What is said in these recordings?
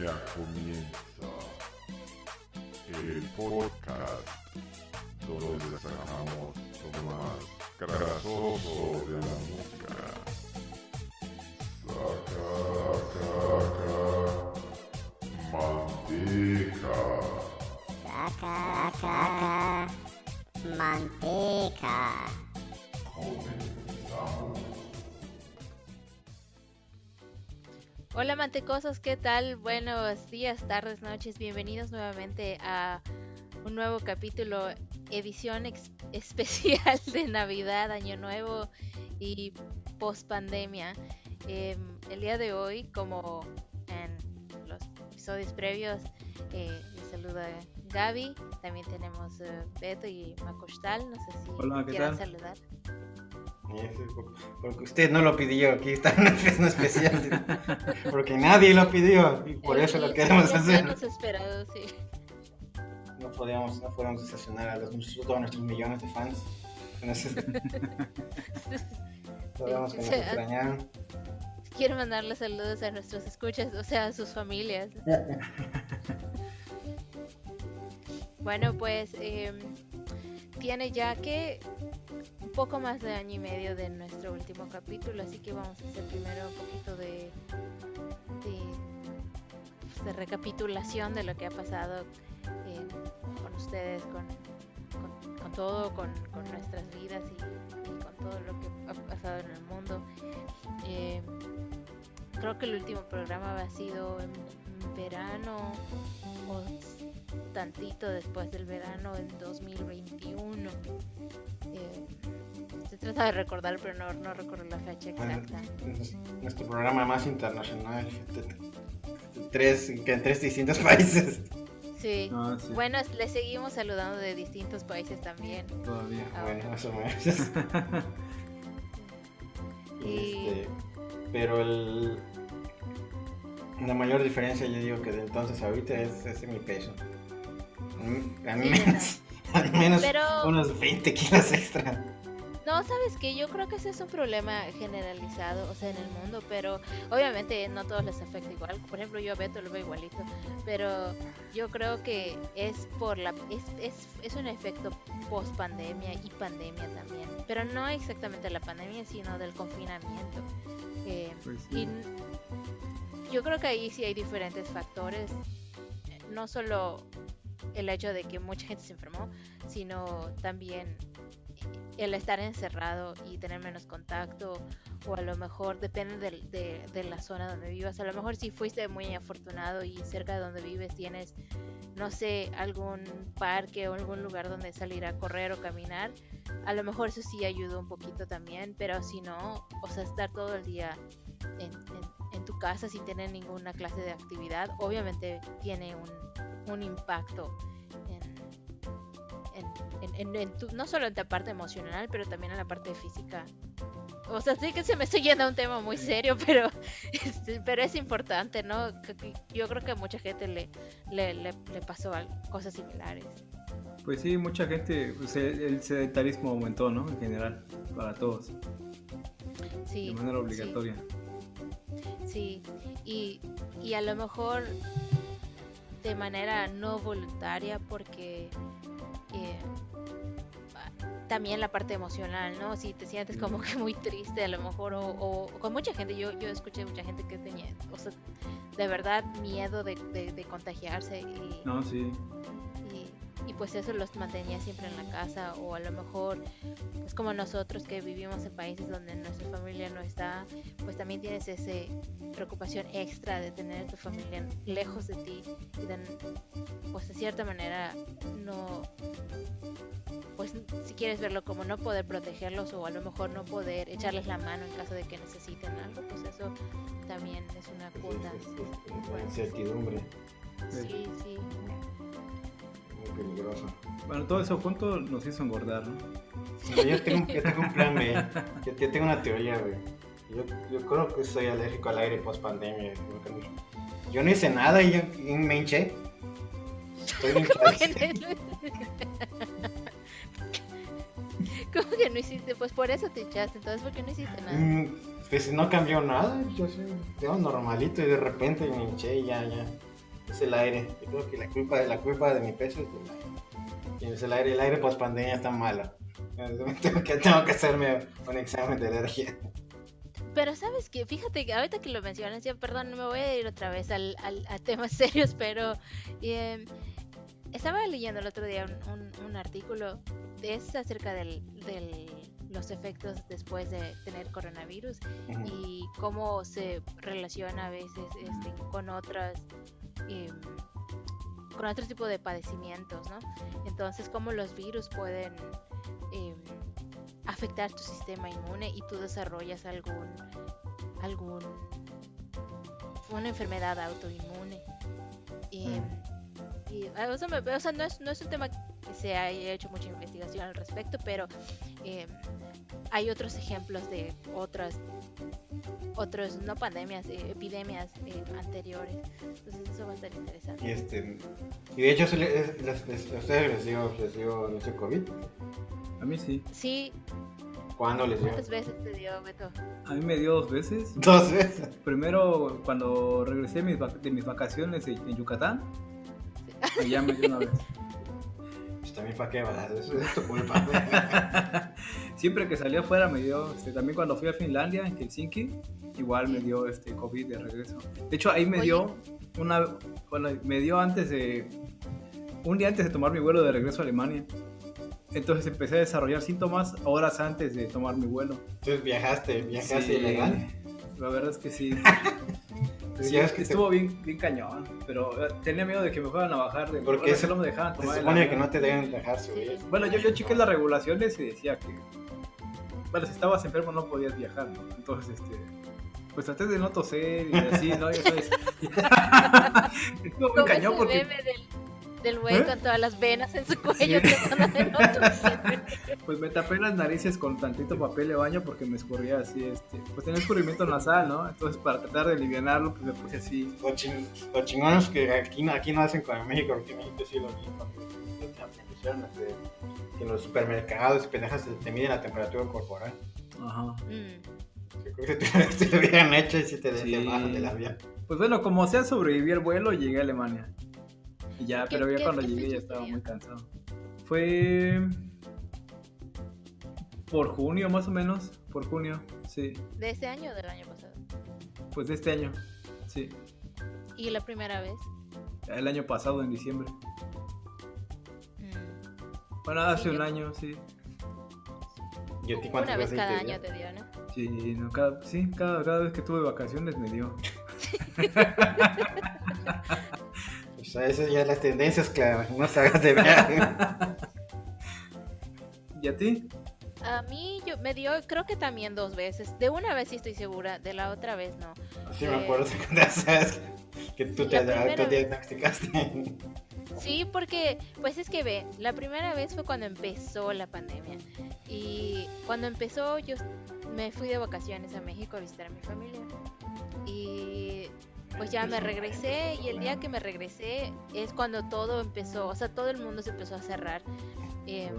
Ya comienza el podcast donde sacamos lo más grasoso de la música. Saca, saca, manteca. Saca, saca, manteca. Comenzamos. Hola mantecosos, ¿qué tal? Buenos días, tardes, noches, bienvenidos nuevamente a un nuevo capítulo, edición especial de Navidad, Año Nuevo y post pandemia. el día de hoy, como en los episodios previos, eh, les saluda Gaby, también tenemos eh, Beto y Macostal, no sé si Hola, ¿qué quieran tal? saludar. Porque usted no lo pidió, aquí está una fiesta especial. Porque nadie lo pidió y por eso lo queremos hacer. hemos esperado, sí. No podíamos, no podíamos decepcionar a los, todos nuestros millones de fans. Entonces, sabíamos que nos Sí, extrañaban. Quiero mandarle saludos a nuestros escuchas, o sea, a sus familias. Bueno, pues em, tiene ya que un poco más de año y medio de nuestro último capítulo, así que vamos a hacer primero un poquito de, de, pues, recapitulación de lo que ha pasado eh, con ustedes, con, con- todo, con, con nuestras vidas y, con todo lo que ha pasado en el mundo. Eh, creo que el último programa ha sido en, verano o tantito después del verano en 2021. Eh, estoy tratando de recordar, pero no, no recuerdo la fecha exacta. es nuestro programa más internacional. Tres, que en tres distintos países. Sí. Ah, sí, Bueno, le seguimos saludando de distintos países también. todavía. Ah, Bueno, más o menos. Y Este, pero el, la mayor diferencia yo digo que de entonces a ahorita es, es mi peso. Al menos, al menos Pero- unos 20 kilos extra. No, sabes que yo creo que ese es un problema generalizado, o sea, en el mundo, pero obviamente no todos les afecta igual. Por ejemplo, yo a Beto lo veo igualito, pero yo creo que es por la es, es, es un efecto post pandemia y pandemia también, pero no exactamente la pandemia, sino del confinamiento. Eh, Pues y sí. yo creo que ahí sí hay diferentes factores, no solo el hecho de que mucha gente se enfermó, sino también el estar encerrado y tener menos contacto, o a lo mejor depende del- de, de la zona donde vivas. A lo mejor si fuiste muy afortunado y cerca de donde vives tienes, no sé, algún parque o algún lugar donde salir a correr o caminar, a lo mejor eso sí ayudó un poquito también, pero si no, o sea, estar todo el día en, en- en tu casa sin tener ninguna clase de actividad, obviamente tiene un, un impacto en, en, en- tu- no solo en la parte emocional, pero también en la parte física. O sea, sí que se me estoy yendo a un tema muy serio, pero, este, pero es importante, ¿no? Yo creo que a mucha gente le, le, le, le pasó cosas similares. Pues sí, mucha gente, pues, el, el sedentarismo aumentó, ¿no? En general, para todos, Sí, de manera obligatoria. Sí, y, y a lo mejor de manera no voluntaria porque eh, también la parte emocional, ¿no? Si te sientes como que muy triste a lo mejor o, con mucha gente, yo, yo escuché mucha gente que tenía, o sea, de verdad miedo de, de- de contagiarse y, No, sí. Y, pues eso los mantenía siempre en la casa o a lo mejor pues como nosotros que vivimos en países donde nuestra familia no está pues también tienes esa preocupación extra de tener a tu familia lejos de ti y de pues de cierta manera no pues si quieres verlo como no poder protegerlos o a lo mejor no poder echarles la mano en caso de que necesiten algo pues eso también es una cuota incertidumbre. Sí sí muy peligrosa. Bueno, todo eso junto nos hizo engordar, ¿no? Yo tengo, yo tengo un plan B. Yo, yo tengo una teoría, güey. Yo, yo creo que soy alérgico al aire post pandemia. Yo no hice nada y yo y me hinché. Estoy hinchadísimo. ¿Cómo que no hiciste? Pues por eso te echaste, entonces ¿por qué no hiciste nada? Mm, Pues no cambió nada, yo soy yo normalito y de repente me hinché y ya, ya. Es el aire. Yo creo que la culpa, la culpa de mi peso es del aire. Y es el aire, el aire post pandemia está malo. Tengo que, tengo que hacerme un examen de alergia. Pero sabes que, fíjate que ahorita que lo mencionas, ya perdón, me voy a ir otra vez al, al- a temas serios, pero em, estaba leyendo el otro día un, un- un artículo de es acerca del- los efectos después de tener coronavirus Ujú. y cómo se relaciona a veces este, con otras em, con otro tipo de padecimientos, ¿no? Entonces, cómo los virus pueden em, afectar tu sistema inmune y tú desarrollas algún algún una enfermedad autoinmune. Em, y, ah, o sea, me- o sea, no, es, no es un tema que se haya hecho mucha investigación al respecto, pero hay otros ejemplos de otras otros no pandemias eh, epidemias eh, anteriores entonces eso va a estar interesante Y, este, y de hecho, se le- es- les- les- a ustedes les dio, les dio, les dio COVID. A mí sí. sí ¿Cuándo les dio? cuántas veces te dio Beto A mí me dio dos veces. Dos veces. Primero, cuando regresé de mis, vac- de mis vacaciones en Yucatán, allá me dio una vez. También para qué, ¿verdad? Eso es tu culpa. Siempre que salía afuera me dio, este, también cuando fui a Finlandia, en Helsinki, igual me dio este COVID de regreso. De hecho, ahí me Oye. dio una, bueno, me dio antes de, un día antes de tomar mi vuelo de regreso a Alemania. Entonces empecé a desarrollar síntomas horas antes de tomar mi vuelo. Entonces viajaste, viajaste Sí, ilegal. La verdad es que sí. Sí, ya es que te- estuvo bien, bien cañón, pero eh, tenía miedo de que me fueran a bajar. De, Porque se- solo me dejaban Se tomar el supone que no te deben dejar subir. Bueno, yo, yo chequé las regulaciones y decía que, bueno, si estabas enfermo no podías viajar, ¿no? Entonces, este, pues traté de no toser y así, ¿no? Ya sabes. Estuvo bien cañón porque, del del güey ¿Eh? con todas las venas en su cuello Sí. pues me tapé las narices con tantito papel de baño porque me escurría así, este, pues tenía escurrimiento nasal, ¿no? Entonces, para tratar de aliviarlo, pues me puse así. Lo, ching, lo chingón es que aquí no, aquí no hacen como en México, porque en México sí lo este, que en los supermercados y pendejas te, te miden la temperatura corporal. Ajá. Mm. Yo creo que te, lo hubieran hecho y si te, Sí. te bajan del avión. Pues bueno, como sea, sobreviví al vuelo y llegué a Alemania. Y ya, ¿Qué- pero ya cuando llegué ya estaba muy cansado. Fue por junio más o menos, por junio, sí. de este año o del año pasado Pues de este año, sí. y la primera vez El año pasado, en diciembre. Mm. Bueno, hace Sí, un yo- año, sí. ¿Y a ti una cuántas vez veces cada te año te dio no Sí, no, cada, sí cada, cada vez que tuve vacaciones me dio. O sea, esas ya las tendencias, claro. No salgas de viaje. ¿Y a ti? a mí yo me dio creo que también dos veces de una vez sí estoy segura de la otra vez no Sí, me acuerdo cuando sabes que tú te autodiagnosticaste. Sí, porque, pues es que ve, la primera vez fue cuando empezó la pandemia. Y cuando empezó, yo me fui de vacaciones a México a visitar a mi familia. Y pues ya me regresé. Y el día que me regresé es cuando todo empezó, o sea, todo el mundo se empezó a cerrar. Eh,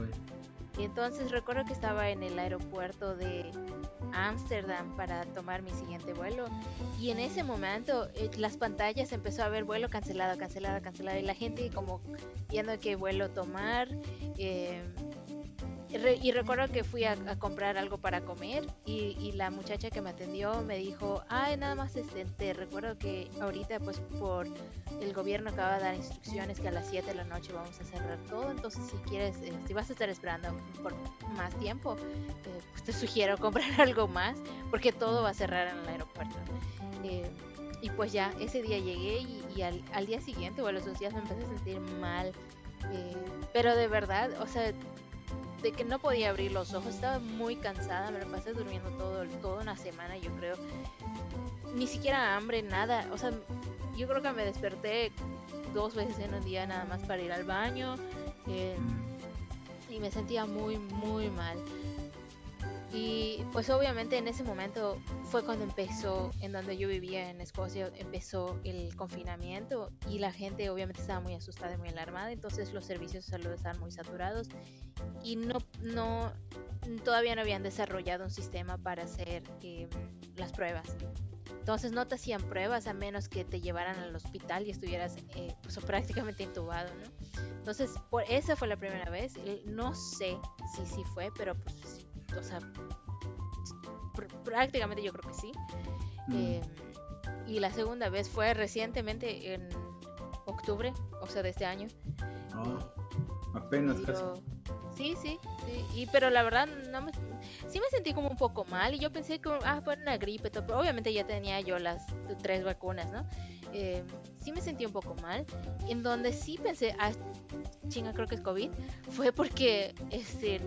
y entonces recuerdo que estaba en el aeropuerto de Ámsterdam para tomar mi siguiente vuelo. Y en ese momento eh, las pantallas empezó a ver vuelo cancelado, cancelado, cancelado. Y la gente como viendo qué vuelo tomar. eh, re- y recuerdo que fui a, a comprar algo para comer y, y la muchacha que me atendió me dijo, ay, nada más este, te recuerdo que ahorita pues por el gobierno acaba de dar instrucciones que a las 7 de la noche vamos a cerrar todo, entonces si quieres, eh, si vas a estar esperando por más tiempo, eh, pues te sugiero comprar algo más porque todo va a cerrar en el aeropuerto. Eh, y pues ya, ese día llegué y, y al, al día siguiente o a los dos días me empecé a sentir mal. eh, pero de verdad, o sea, de que no podía abrir los ojos, estaba muy cansada, me lo pasé durmiendo todo, toda una semana, yo creo. Ni siquiera hambre, nada. O sea, yo creo que me desperté dos veces en un día nada más para ir al baño. eh, mm, y me sentía muy, muy mal. Y pues obviamente en ese momento fue cuando empezó, en donde yo vivía en Escocia, empezó el confinamiento y la gente obviamente estaba muy asustada y muy alarmada, entonces los servicios de salud estaban muy saturados y no, no, todavía no habían desarrollado un sistema para hacer eh, las pruebas. Entonces no te hacían pruebas a menos que te llevaran al hospital y estuvieras eh, pues, prácticamente intubado, ¿no? Entonces, por esa fue la primera vez. No sé si sí fue, pero pues, o sea, pr- prácticamente yo creo que sí. Mm. Eh, y la segunda vez fue recientemente en octubre, o sea, de este año. No, apenas casi. Sí, sí, sí. Y, pero la verdad, no me, sí me sentí como un poco mal. Y yo pensé que, ah, fue una gripe. todo, pero obviamente ya tenía yo las tres vacunas, ¿no? Eh, sí me sentí un poco mal. En donde sí pensé, ah, chinga, creo que es COVID. Fue porque este,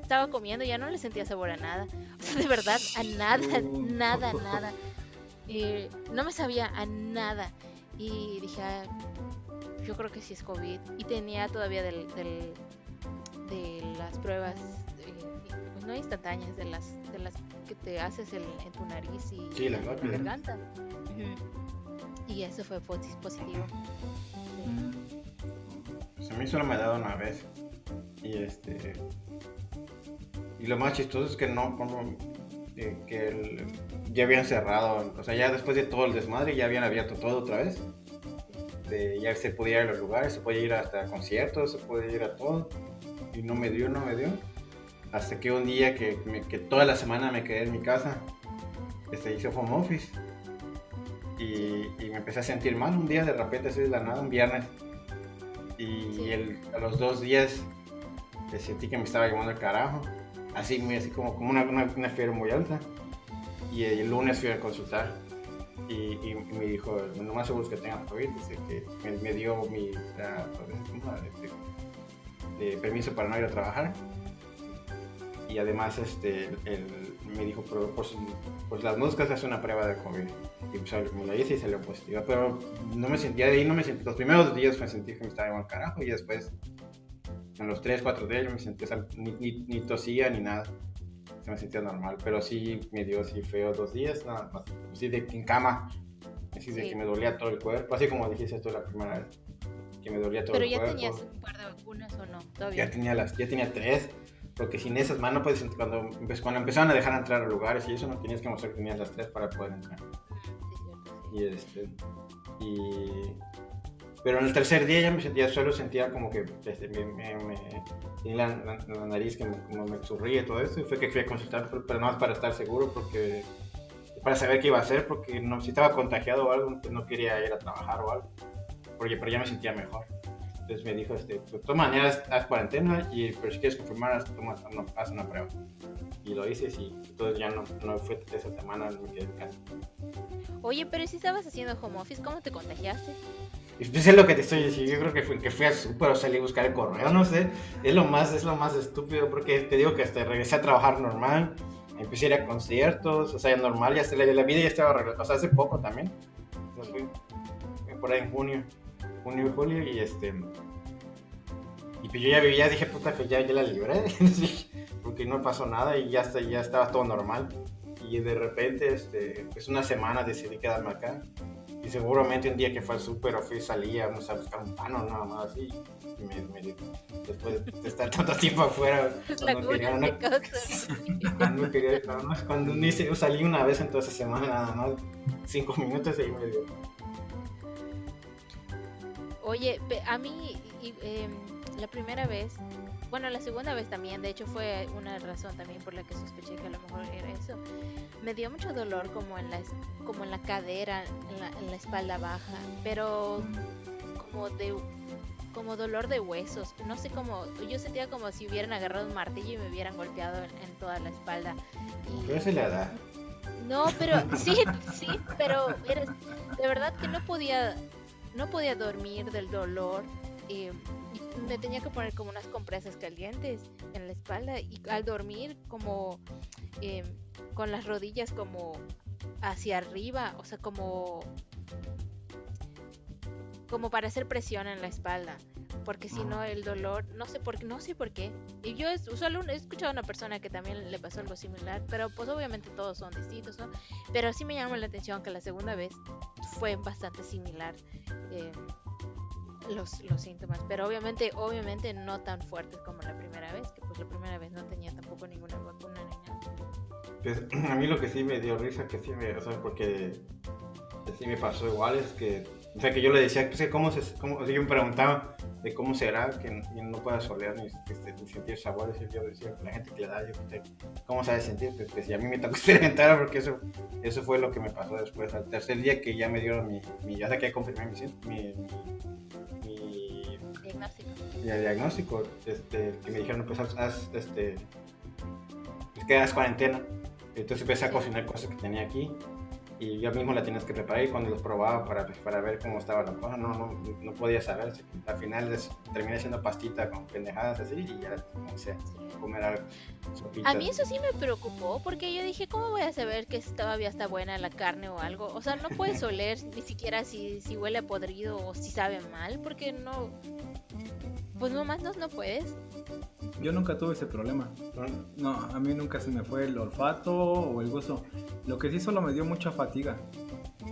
estaba comiendo y ya no le sentía sabor a nada. O sea, de verdad, a nada, nada, nada. Eh, no me sabía a nada. Y dije, ah, yo creo que sí es COVID. Y tenía todavía del, del- de las pruebas, eh, pues no instantáneas, de las, de las que te haces el- en tu nariz y Sí, la en la garganta. Y eso fue posi- positivo. Sí. Mm. Pues a mí solo me ha dado una vez. Y este. Y lo más chistoso es que no, como. eh, que el- ya habían cerrado. O sea, ya después de todo el desmadre, ya habían abierto todo otra vez. De, ya se podía ir a los lugares, se podía ir hasta conciertos, se podía ir a todo. Y no me dio, no me dio. Hasta que un día que, me- que toda la semana me quedé en mi casa, este, hice home office. Y, y me empecé a sentir mal un día de repente, así de la nada, un viernes. Y Sí. el- a los dos días que sentí que me estaba llevando el carajo. Así, muy así como, como una, una, una fiebre muy alta. Y el lunes fui a consultar. Y, y me dijo, no más seguro que tenga COVID. Dice que me, me dio mi de permiso para no ir a trabajar. Y además este, me dijo, pero pues, pues las moscas hace una prueba de COVID. Y pues, me la hice y salió positiva. Pero no me sentía de ahí, no me sentí. Los primeros días me sentí que me estaba al carajo. Y después, en los 3, 4 días, yo me sentí, ni, ni, ni tosía ni nada. Se me sentía normal. Pero sí me dio así feo dos días, nada más. Así de en cama. Así de Sí. que me dolía todo el cuerpo. Así como dijiste tú la primera vez. Que me dolía todo Pero el ya cuerpo. tenías un par de vacunas o no, todavía. Ya tenía las, ya tenía tres, porque sin esas manos pues cuando, cuando empezaron a dejar entrar a lugares y eso no tenías que mostrar que tenías las tres para poder entrar. Sí. Y este, y, pero en el tercer día ya me sentía solo, sentía como que este, me, me, me- tenía la, la- la nariz que me, como me y todo eso, y fue que fui a consultar, pero pero nada más para estar seguro, porque para saber qué iba a hacer, porque no, si estaba contagiado o algo, pues no quería ir a trabajar o algo, porque, pero ya me sentía mejor. Entonces me dijo, este, pues, todas maneras, haz cuarentena, y, pero si quieres confirmar, haz, toma- no, haz una prueba. Y lo hice, y entonces ya no, no fue esa semana, me quedé en casa. Oye, pero si estabas haciendo home office, ¿cómo te contagiaste? Y pues es lo que te estoy diciendo, yo creo que fui, que fui al súper o salí a buscar el correo, no sé, es lo más, es lo más estúpido, porque te digo que hasta regresé a trabajar normal, empecé a ir a conciertos, o sea, normal, ya se la, la vida ya estaba arreglada, o sea, hace poco también, sea, fui, fui por ahí en junio, junio y julio, y este, y pues yo ya vivía, dije, puta, que ya, ya la libré, porque no pasó nada y ya, está, ya estaba todo normal, y de repente, este, pues una semana decidí quedarme acá, y seguramente un día que fue al súper o fui, salía, no sé, a buscar un pan o nada más así. Y me, me- después de estar tanto tiempo afuera, cuando quería una- cuando quería, nada más, cuando salí una vez en toda esa semana, nada más, cinco minutos y ahí me dio. Oye, a mí y- em, la primera vez, bueno, la segunda vez también, de hecho fue una razón también por la que sospeché que a lo mejor era eso. Me dio mucho dolor como en la, como en la cadera, en la, en la espalda baja, pero como de como dolor de huesos, no sé cómo, yo sentía como si hubieran agarrado un martillo y me hubieran golpeado en, en toda la espalda. Y- Pero es la edad. no, pero sí, sí, pero de verdad que no podía, no podía dormir del dolor. eh, y me tenía que poner como unas compresas calientes en la espalda y al dormir como eh, con las rodillas como hacia arriba, o sea, como como para hacer presión en la espalda, porque si no el dolor, no sé por qué, no sé por qué. Y yo es, solo he escuchado a una persona que también le pasó algo similar, pero pues obviamente todos son distintos, ¿no? Pero sí me llamó la atención que la segunda vez fue bastante similar eh, los, los síntomas, pero obviamente, obviamente no tan fuertes como la primera vez, que pues la primera vez no tenía tampoco ninguna vacuna ni nada. Pues, a mí lo que sí me dio risa, que sí me, o sea, porque sí me pasó igual, es que, o sea, que yo le decía, pues, ¿cómo se, cómo, o sea, yo me preguntaba de cómo será que no, pueda solear ni, este, ni sentir sabores, y yo decía, la gente que le da, yo, ¿cómo sabe sentir? Pues, pues, y a mí me tocó experimentar, porque eso, eso fue lo que me pasó después, al tercer día que ya me dieron mi, mi ya sé que confirmé mi, mi, mi, Diagnóstico. diagnóstico, este, que me dijeron, pues, haz, haz, este, pues, que hagas cuarentena. Entonces empecé a cocinar cosas que tenía aquí y yo mismo la tienes que preparar y cuando los probaba para, para ver cómo estaba la cosa, no, no, no podía saber. Al final les, terminé haciendo pastita con pendejadas así y ya comencé a comer algo. A mí eso sí me preocupó porque yo dije, ¿cómo voy a saber que todavía está buena la carne o algo? O sea, no puedes oler ni siquiera si, si huele podrido o si sabe mal porque no... Pues nomás no, no puedes. Yo nunca tuve ese problema. No, a mí nunca se me fue el olfato o el gusto. Lo que sí solo me dio mucha fatiga.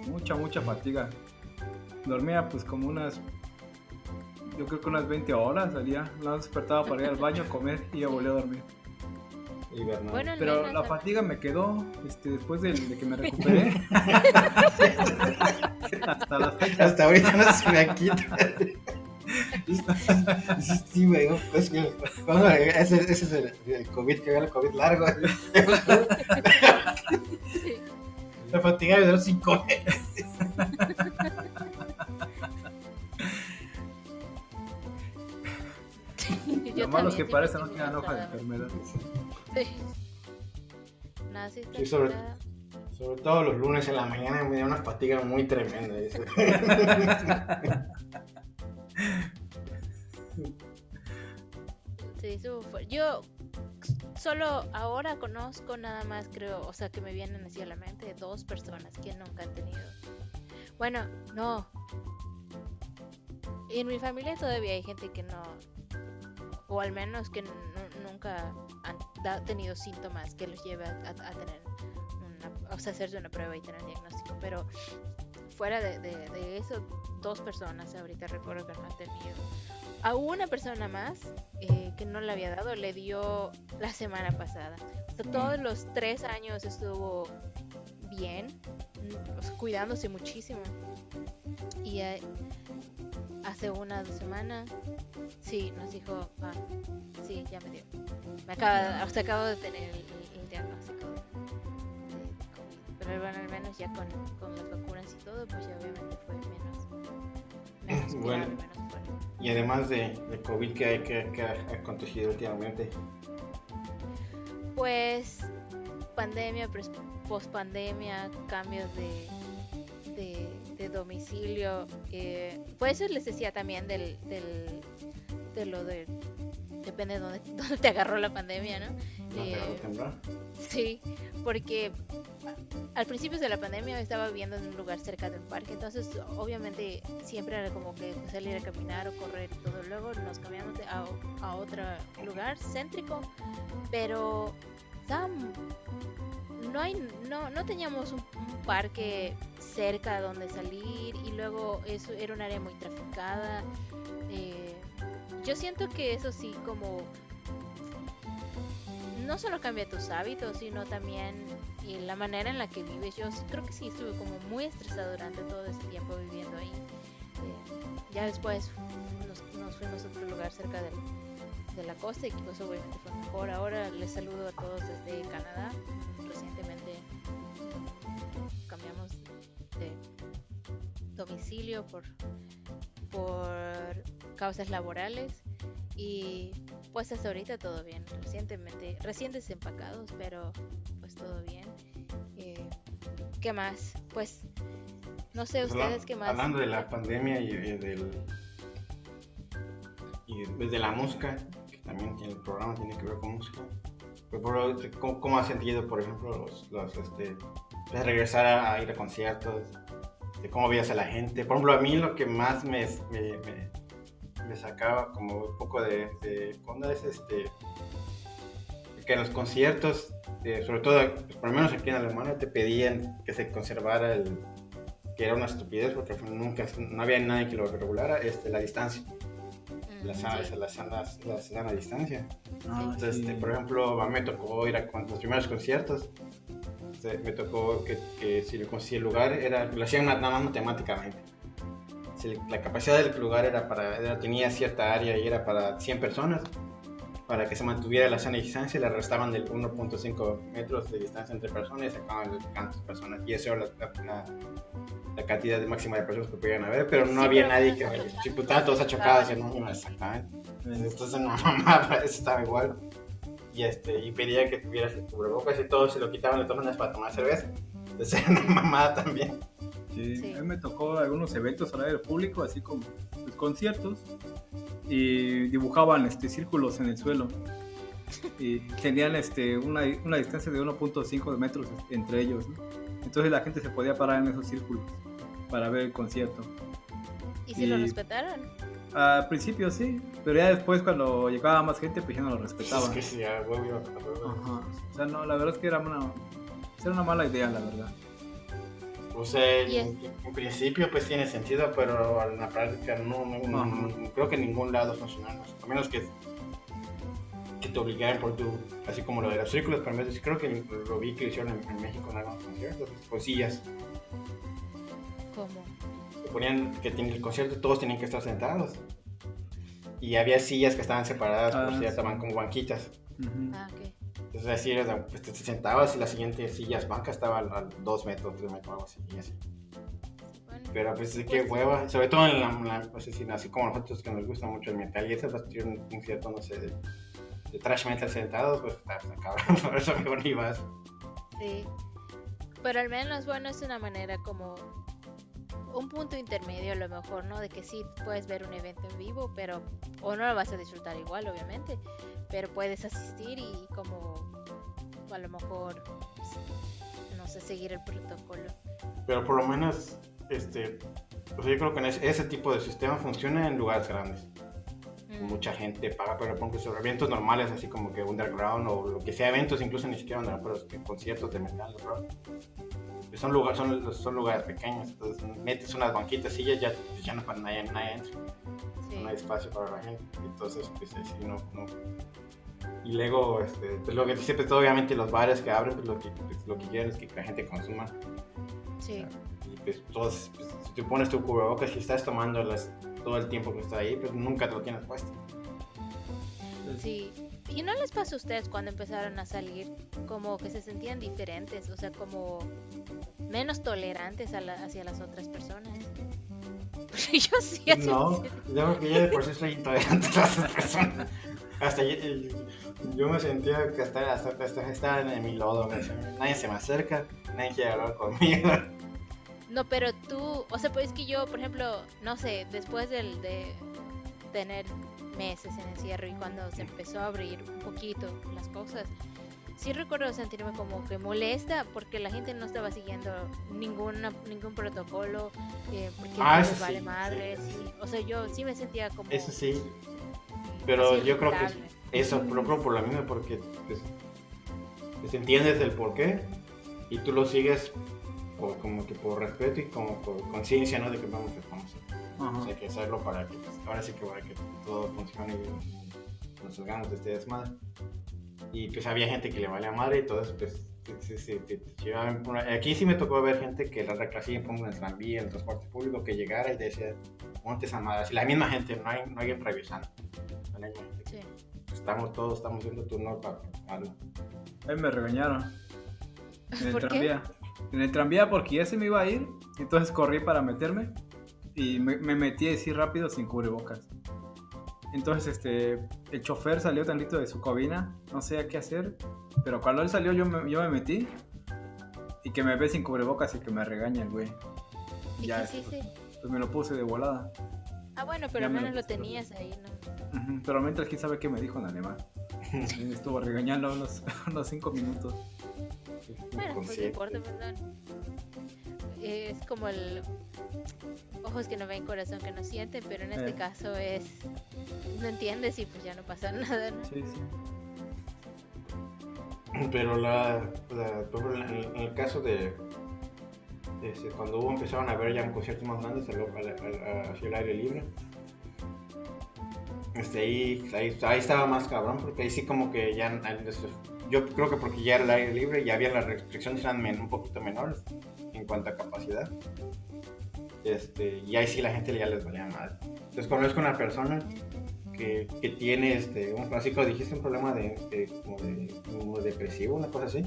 Mucha, mucha fatiga. Dormía pues como unas... Yo creo que unas 20 horas salía. No despertaba para ir al baño a comer y ya volví a dormir. Bueno, Pero menos la fatiga me quedó este, después de, de que me recuperé. Hasta la fecha. Hasta ahorita no se me quita. Sí, güey, es que bueno, ese, ese es el, el COVID, que veo el COVID largo. Sí. La fatiga de los cinco Yo Lo malo es que sí para eso no quedan hojas de enfermedad. Sí. Nada, sí Sí, sobre-. Sobre todo los lunes en la mañana me da una fatiga muy tremenda. Sí. Yo solo ahora conozco nada más, creo, o sea, que me vienen así a la mente dos personas que nunca han tenido. Bueno, no. En mi familia todavía hay gente que no, o al menos que nu- nunca han tenido síntomas que los lleve a, a- tener una, o sea, hacerse una prueba y tener un diagnóstico. Pero fuera de eso, dos personas ahorita recuerdo que no han tenido. A una persona más eh, que no le había dado, le dio la semana pasada. O sea, todos los tres años estuvo bien, mm, o sea, cuidándose muchísimo. Y eh, hace una dos semanas, sí, nos dijo, ah, sí, ya me dio. Me acaba, o sea, acabo de tener el, el- el diagnóstico. Pero bueno, al menos ya con, con las vacunas y todo, pues ya obviamente fue menos, menos Bueno. menos fuerte. Y además de, de COVID que, hay- que, que ha acontecido últimamente. Pues pandemia, post pandemia, cambios de, de, de domicilio. eh, por eso les decía también del, del, de lo de... Depende de dónde, dónde te agarró la pandemia, ¿no? Eh. Sí, porque al principio de la pandemia estaba viviendo en un lugar cerca de un parque, entonces obviamente siempre era como que salir a caminar o correr y todo. Luego nos cambiamos a, a otro lugar céntrico, pero estaba m- no hay no no teníamos un, un parque cerca donde salir y luego eso era un área muy traficada. eh, yo siento que eso sí como no solo cambia tus hábitos, sino también la manera en la que vives. Yo creo que sí estuve como muy estresada durante todo ese tiempo viviendo ahí. Eh, ya después nos, nos fuimos a otro lugar cerca del- de la costa y pues obviamente fue mejor. Ahora les saludo a todos desde Canadá. Recientemente cambiamos de domicilio por, por causas laborales y pues hasta ahorita todo bien. Recientemente, recién desempacados, pero pues todo bien. Eh, ¿Qué más? Pues no sé Pues, ustedes qué más. Hablando de la pandemia y, y del. Y desde la música, que también tiene el programa, tiene que ver con música. Pero, por- ¿cómo, cómo has sentido, por ejemplo, los, los, este, pues, regresar a, a ir a conciertos? De cómo veías a la gente. Por ejemplo, a mí lo que más me, me, me- me sacaba como un poco de, de onda es este. Que en los conciertos, eh, sobre todo, pues, por lo menos aquí en Alemania, te pedían que se conservara el, que era una estupidez porque nunca no había nadie que lo regulara este la distancia Mm, las salas las salas las dan a distancia Ah, entonces sí. este, por ejemplo a mí me tocó ir a con- los primeros conciertos este, me tocó que, que si, el- si el lugar era, lo hacían nada más matemáticamente. Si la capacidad del lugar era para, era- tenía cierta área y era para 100 personas, para que se mantuviera la sana distancia, le restaban del 1.5 metros de distancia entre personas y sacaban las tantas personas. Y eso era la, la- la cantidad de máxima de personas que podían haber, pero no Sí, había pero nadie no que si pues, estaban todos achocados, y no, exactamente. Entonces una mamá, eso estaba igual. Y, este, y pedía que tuvieras el cubrebocas y todos se lo quitaban de todas maneras para tomar cerveza. Entonces era una mamada también. Sí, Sí. a mí me tocó algunos eventos al aire público, así como pues, conciertos, y dibujaban este, círculos en el suelo. Y tenían este, una, una distancia de 1.5 metros entre ellos. ¿no? Entonces la gente se podía parar en esos círculos para ver el concierto. ¿Y si lo respetaron? Al principio sí, pero ya después cuando llegaba más gente, pues ya no lo Es respetaban. que sí, a huevo iba. Ajá. O sea, no, la verdad es que era una, era una mala idea, la verdad. O sea, en, en principio pues tiene sentido, pero en la práctica no, no- no- no- creo que en ningún lado funciona. A menos que, que te obligaran por tu, así como lo de los círculos, de- creo que lo vi que hicieron en, en México en algunos conciertos, con sillas. ¿Cómo? Que ponían que en el concierto todos tenían que estar sentados. Y había sillas que estaban separadas por Ah, si sí. estaban como banquitas. Ujú. Ah, ok. Entonces así era, pues, te sentabas y la siguiente silla banca estaba a dos metros, tres metros, algo así. y así. Bueno, Pero pues qué Pues- hueva, sobre todo en la, la- si así como nosotros que nos gusta mucho el metal y eso, pues tiene un concierto, no sé, de, de trash metal sentados, pues está, está cabrón, por eso mejor ni vas. sí. Pero al menos, bueno, es una manera como un punto intermedio a lo mejor, ¿no? De que sí puedes ver un evento en vivo, pero o no lo vas a disfrutar igual, obviamente, pero puedes asistir y como a lo mejor, no sé, seguir el protocolo. Pero por lo menos, este, yo creo que ese, ese tipo de sistema funciona en lugares grandes. Mucha gente paga, pero pongo sobre eventos normales, así como que underground o lo que sea, eventos incluso ni siquiera underground, pero conciertos de metal, rock. Son lugares, son, son lugares pequeños, entonces metes unas banquitas, sillas, ya, ya no para nadie, nadie entra, sí. no hay espacio para la gente, entonces pues así no, no. Y luego, este, pues lo que dice, pues obviamente los bares que abren, pues lo que, pues, lo que quieren es que la gente consuma. Sí. Y pues, todos, pues, si tú pones tu cubrebocas y estás tomando las, todo el tiempo que está ahí, pues nunca te lo tienes puesto. Sí. ¿Y no les pasó a ustedes cuando empezaron a salir como que se sentían diferentes, o sea, como menos tolerantes a la- hacia las otras personas? Porque yo sí así No, yo creo que yo de por sí soy intolerante a las personas. Hasta yo, eh, yo me sentía que hasta, hasta, hasta estaba en mi lodo. me decía, Nadie se me acerca, nadie quiere hablar conmigo. No, pero tú, o sea, pues es que yo, por ejemplo, no sé, después del, de tener meses en encierro y cuando se empezó a abrir un poquito las cosas, sí recuerdo sentirme como que molesta porque la gente no estaba siguiendo ninguna, ningún protocolo, eh, porque Ah, les vale sí, madres. sí, y- o sea, yo sí me sentía como... Eso sí, pero yo creo que eso, lo creo por la misma, porque pues, pues, entiendes el por qué y tú lo sigues por, como que por respeto y como por conciencia, ¿no? De que vamos a conocer. O sea, hay que hacerlo para que pues, ahora sí que para que todo funcione y nos salgamos de este desmadre. Y pues había gente que le valía madre y todo eso, pues sí, sí, sí, Aquí sí me tocó ver gente que la reclasía pongo en el tranvía, en el transporte público, que llegara y decía, monte esa madre. Así, la misma gente, no hay, no hay alguien revisando. La misma gente. Sí. Estamos todos, estamos viendo turno para algo. Ahí me regañaron. En el ¿Por qué? En el tranvía porque ya se me iba a ir. Entonces corrí para meterme. Y me, me metí así rápido sin cubrebocas. Entonces este, el chofer salió tantito de su cabina. No sé qué hacer. Pero cuando él salió yo me, yo me metí. Y que me ve sin cubrebocas y que me regaña el güey. ¿Y Ya, qué? Pues me lo puse de volada. Ah, bueno, pero al me lo menos lo tenías ahí, ¿no? Pero mientras quién sabe qué me dijo en alemán. Me estuvo regañando unos, unos cinco minutos. Bueno, pues no Inconsciente. importa, ¿verdad? Es como el ojos que no ven, corazón que no siente, pero en este Eh. caso es no entiendes y pues ya no pasa nada, ¿no? Sí, sí. Pero la, en, el, caso de, de ese, cuando hubo, empezaron a ver ya conciertos más grandes al- al- al- hacia el aire libre, este, ahí, ahí, ahí estaba más cabrón, porque ahí sí como que ya, yo creo que porque ya era el aire libre, ya había las restricciones eran men- un poquito menores en cuanto a capacidad. Este, y ahí sí la gente ya les valía más. Entonces conozco una persona que, que tiene, este, un, como dijiste, un problema de, de- como de, como depresivo, una cosa así.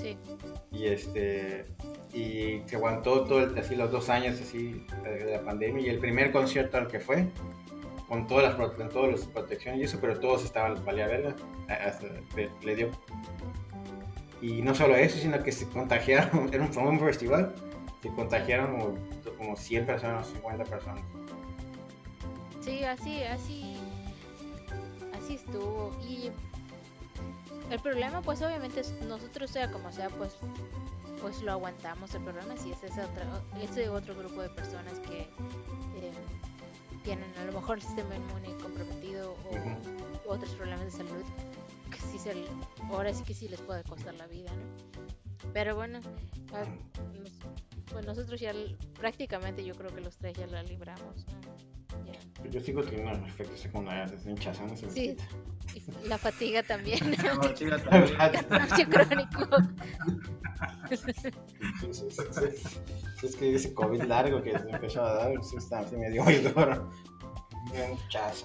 Sí. Y este y se aguantó todo el- así los dos años así de la pandemia y el primer concierto al que fue con todas las con todas las protecciones y eso pero todos estaban valía verga a- hasta le, le dio y no solo eso sino que se contagiaron era un, festival se contagiaron como, como 100 personas 50 personas Sí, así, así, así estuvo. Y el problema, pues obviamente nosotros sea como sea, pues, pues lo aguantamos. El problema sí es ese otro, ese otro grupo de personas que eh, tienen a lo mejor el sistema inmune comprometido o otros problemas de salud que sí se, ahora sí que sí les puede costar la vida, ¿no? Pero bueno, ah, pues nosotros ya prácticamente yo creo que los tres ya la libramos, ¿no? Ya. yo sigo teniendo efectos secundarios desde hinchazón se Sí. Y la fatiga también. No, chica, también. Cansancio crónico. Es que ese COVID largo que se empezó a dar, sí, está, sí me dio muy duro.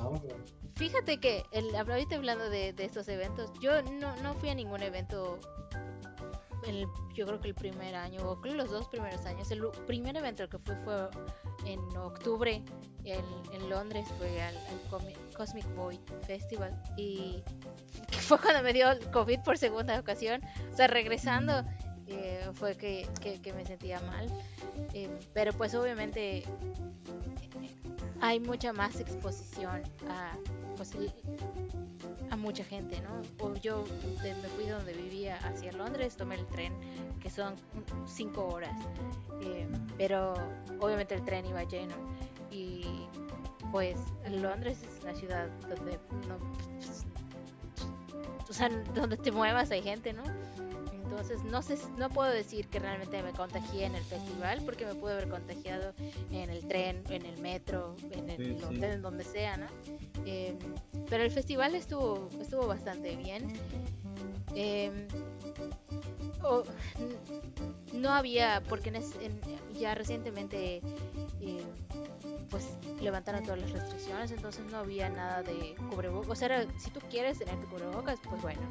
¿no? Fíjate que el, ahorita hablando de, de estos eventos, yo no, no fui a ningún evento, el- yo creo que el primer año, o los dos primeros años. El primer evento al que fui fue en octubre en, en Londres, fue al, al Cosmic Boy Festival. Y fue cuando me dio el COVID por segunda ocasión. O sea, regresando eh, fue que, que- que me sentía mal. Eh, pero pues obviamente hay mucha más exposición a, pues, a mucha gente, ¿no? O yo de- me fui de donde vivía hacia Londres, tomé el tren, que son cinco horas, eh, pero obviamente el tren iba lleno y pues Londres es una ciudad donde no, o sea, donde te muevas hay gente, ¿no? Entonces no sé, no puedo decir que realmente me contagié en el festival porque me pude haber contagiado en el tren, en el metro, en el Sí, sí. hotel, en donde sea, ¿no? Eh, pero el festival estuvo, estuvo bastante bien. Eh, n- no había, porque en es- en- ya recientemente eh, pues levantaron todas las restricciones, entonces no había nada de cubrebocas. O sea, era, si tú quieres tener tu cubrebocas, pues bueno,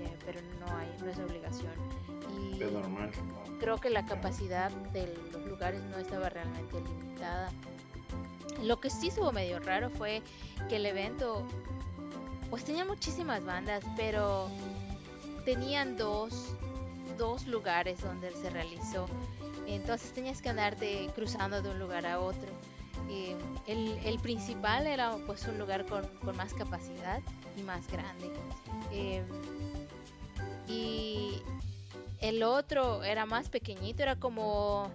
eh, pero no hay, no es obligación. Y Es normal. ¿no? creo que la capacidad de los lugares no estaba realmente limitada. Lo que sí estuvo medio raro fue que el evento, pues tenía muchísimas bandas, pero tenían dos, dos lugares donde se realizó. Entonces tenías que andarte cruzando de un lugar a otro. El, principal era pues un lugar con, más capacidad y más grande. Eh, y el otro era más pequeñito, era como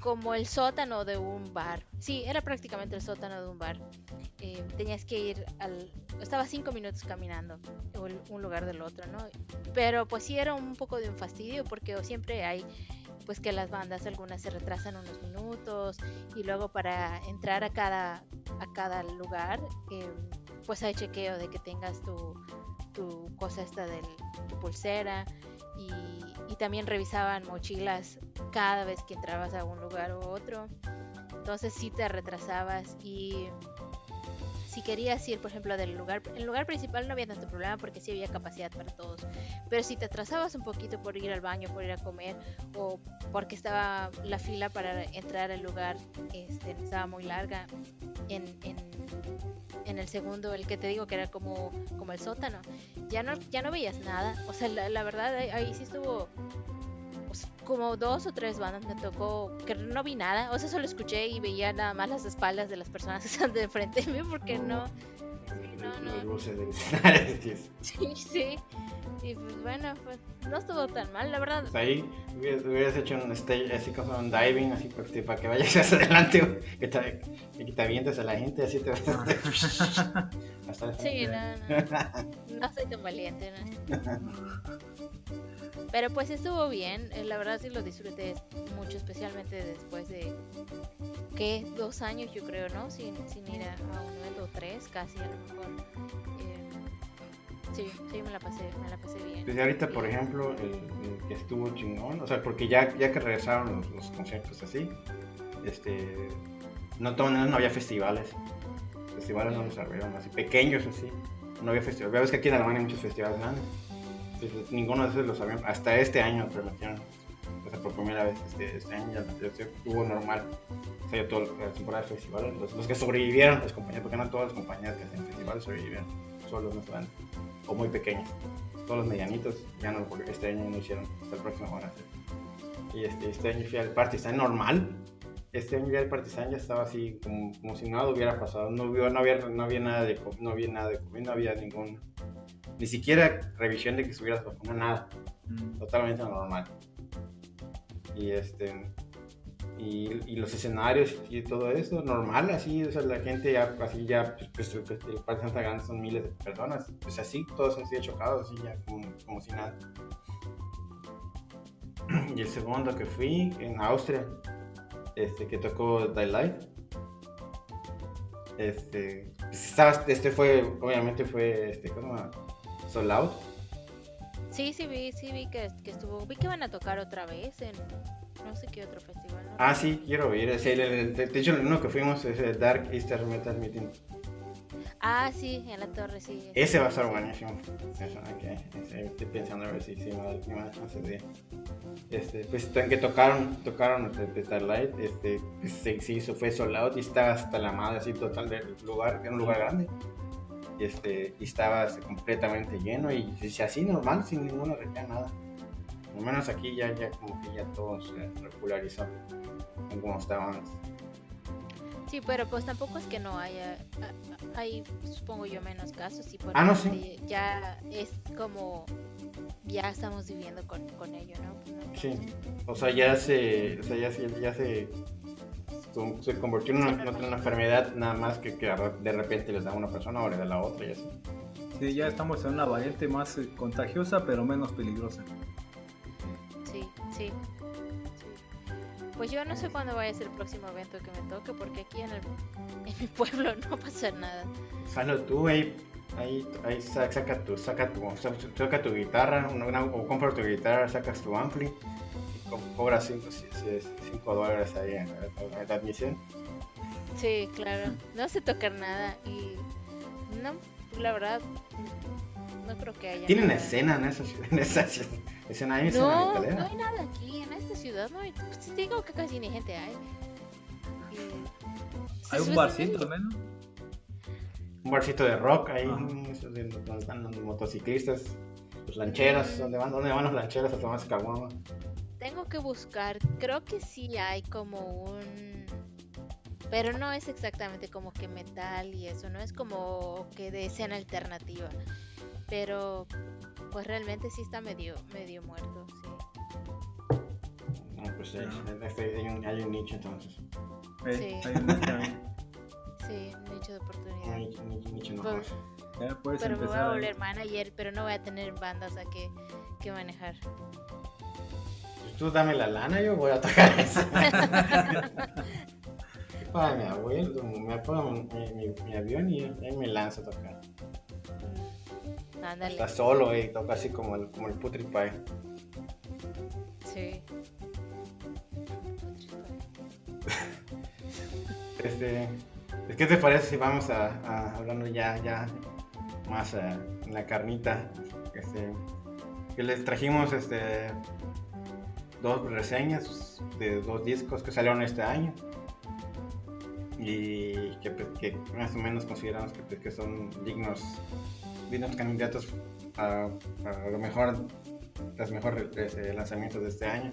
como el sótano de un bar. Sí, era prácticamente el sótano de un bar. Eh, tenías que ir al... Estaba cinco minutos caminando un lugar del otro, ¿no? Pero pues sí era un poco de un fastidio porque siempre hay pues que las bandas algunas se retrasan unos minutos y luego para entrar a cada a cada lugar eh, pues hay chequeo de que tengas tu, tu cosa esta de tu pulsera y, y también revisaban mochilas cada vez que entrabas a un lugar u otro. Entonces sí te retrasabas y si querías ir, por ejemplo, del lugar, el lugar principal no había tanto problema porque sí había capacidad para todos. Pero si te atrasabas un poquito por ir al baño, por ir a comer, o porque estaba la fila para entrar al lugar, este, estaba muy larga, en, en, en el segundo, el que te digo que era como, como el sótano, ya no, ya no veías nada. O sea, la, la verdad, ahí, ahí sí estuvo como dos o tres bandas me tocó que no vi nada, o sea, solo escuché y veía nada más las espaldas de las personas que están de frente de mí porque no, no, no. Escenario, sí, sí. Y pues bueno, pues no estuvo tan mal, la verdad. pues ahí hubieras, hecho un stage así como un diving así para que, para que vayas hacia adelante que te, que te avientes a la gente así te vas a hasta Sí, no, no, no soy tan valiente, ¿no? Pero pues estuvo bien, eh, la verdad sí lo disfruté mucho, especialmente después de, ¿qué? Dos años yo creo, ¿no? Sin, sin ir a, a un o tres casi a lo mejor. Eh, Sí, sí, me la pasé, me la pasé bien. Desde ahorita, por ejemplo, el, el que estuvo chingón, o sea, porque ya, ya que regresaron los, los conciertos así, este, no, no había festivales. Festivales no los abrieron, así, pequeños así. No había festivales. Ves que aquí en Alemania hay muchos festivales grandes. Ninguno de esos los habían, hasta este año permitieron. O sea, por primera vez este, este año ya, se- hubo normal. O sea, toda la temporada de festivales. Los, los que sobrevivieron, las compañías, porque no todas las compañías que hacen festivales sobrevivieron. Solo los más grandes. O muy pequeños todos los medianitos ya no este año no hicieron hasta el próximo van a hacer y este, este año fui Partizan normal este año ya el Partizan ya estaba así como, como si nada hubiera pasado no, no había no había nada de no había nada de COVID no había ningún ni siquiera revisión de que estuvieras vacuna nada. Mm. totalmente normal. Y este y, y los escenarios y todo eso normal así o sea la gente ya así ya pues, pues, el Parque Santa Grande son miles de personas. Pues así todos así chocados así ya como, como si nada. Y el segundo que fui en Austria este que tocó Daylight este pues, estaba, este fue obviamente fue este ¿cómo se llama? Sold Out Sí, sí vi, sí vi que, que estuvo. Vi que van a tocar otra vez en no sé qué otro festival. ¿no? Ah, sí, quiero ir. Es el- el- de hecho, el uno que fuimos es el Dark Easter Metal Meeting. Ah, sí, en la torre, sí. Ese va a estar buenísimo. Eso, estoy pensando a ver si, si de. Este, pues que tocaron, tocaron este, de Starlight, este, se, se hizo, fue sold out y estaba hasta la madre así total del lugar, era un lugar grande. Y este, y estaba este, completamente lleno y, y así normal, sin ninguna recaída, nada. Al menos aquí ya, ya como que ya todo se regularizó en como estaba antes. Sí, pero pues tampoco es que no haya. Hay, supongo yo, menos casos. Y por Ah, no, ende Ya es como. Ya estamos viviendo con, con ello, ¿no? ¿no? Sí, o sea, ya se, o sea, ya se, ya se, se convirtió en una, en una enfermedad nada más que, que de repente les da a una persona o le da a la otra y así. Sí, ya estamos en una variante más eh, contagiosa, pero menos peligrosa. Sí, sí. Pues yo no sé cuándo vaya a ser el próximo evento que me toque, porque aquí en, el, en mi pueblo no pasa nada. Salo tú, ahí, ahí, ahí sa- saca tu, saca tu, sa- saca tu guitarra, una- una- o compra tu guitarra, sacas tu ampli co- cobras 5 dólares ahí en la, en la admisión. Sí, claro. No sé tocar nada y. No, la verdad. No creo que haya. Tienen nada. escena en esa, ciudad- en esa ciudad- escena, hay escena No, no hay nada aquí, en esta ciudad no hay. Pues te digo que casi ni gente hay. Y- Hay un barcito, sí. ¿no? un barcito de rock ahí, donde están los motociclistas, los lancheros, ¿dónde van, dónde van los lancheros a tomarse caguama? Tengo que buscar, creo que sí hay como un... Pero no es exactamente como que metal y eso, no es como que de escena alternativa. Pero pues realmente sí está medio, medio muerto, sí. No, pues sí, Ah. este- hay, un, hay un nicho entonces, Eh, Sí. hay un nicho ahí. Sí, un nicho de un oportunidad. un nicho, Pues- nomás. Ya puedes Pero me voy a volver manager, pero no voy a tener bandas a que, que manejar. Tú dame la lana, yo voy a tocar eso. Para mi abuelo, me pongo mi, mi, mi avión y ahí me lanzo a tocar. Ándale, Está solo y toca así como el, como el Putri Pie. sí. Este, ¿Qué te parece si vamos a, a hablando ya, ya más eh, en la carnita? Este, que les trajimos este, dos reseñas de dos discos que salieron este año y que, pues, más o menos consideramos que, pues, que son dignos, dignos candidatos a, a lo mejor, los mejores este, lanzamientos de este año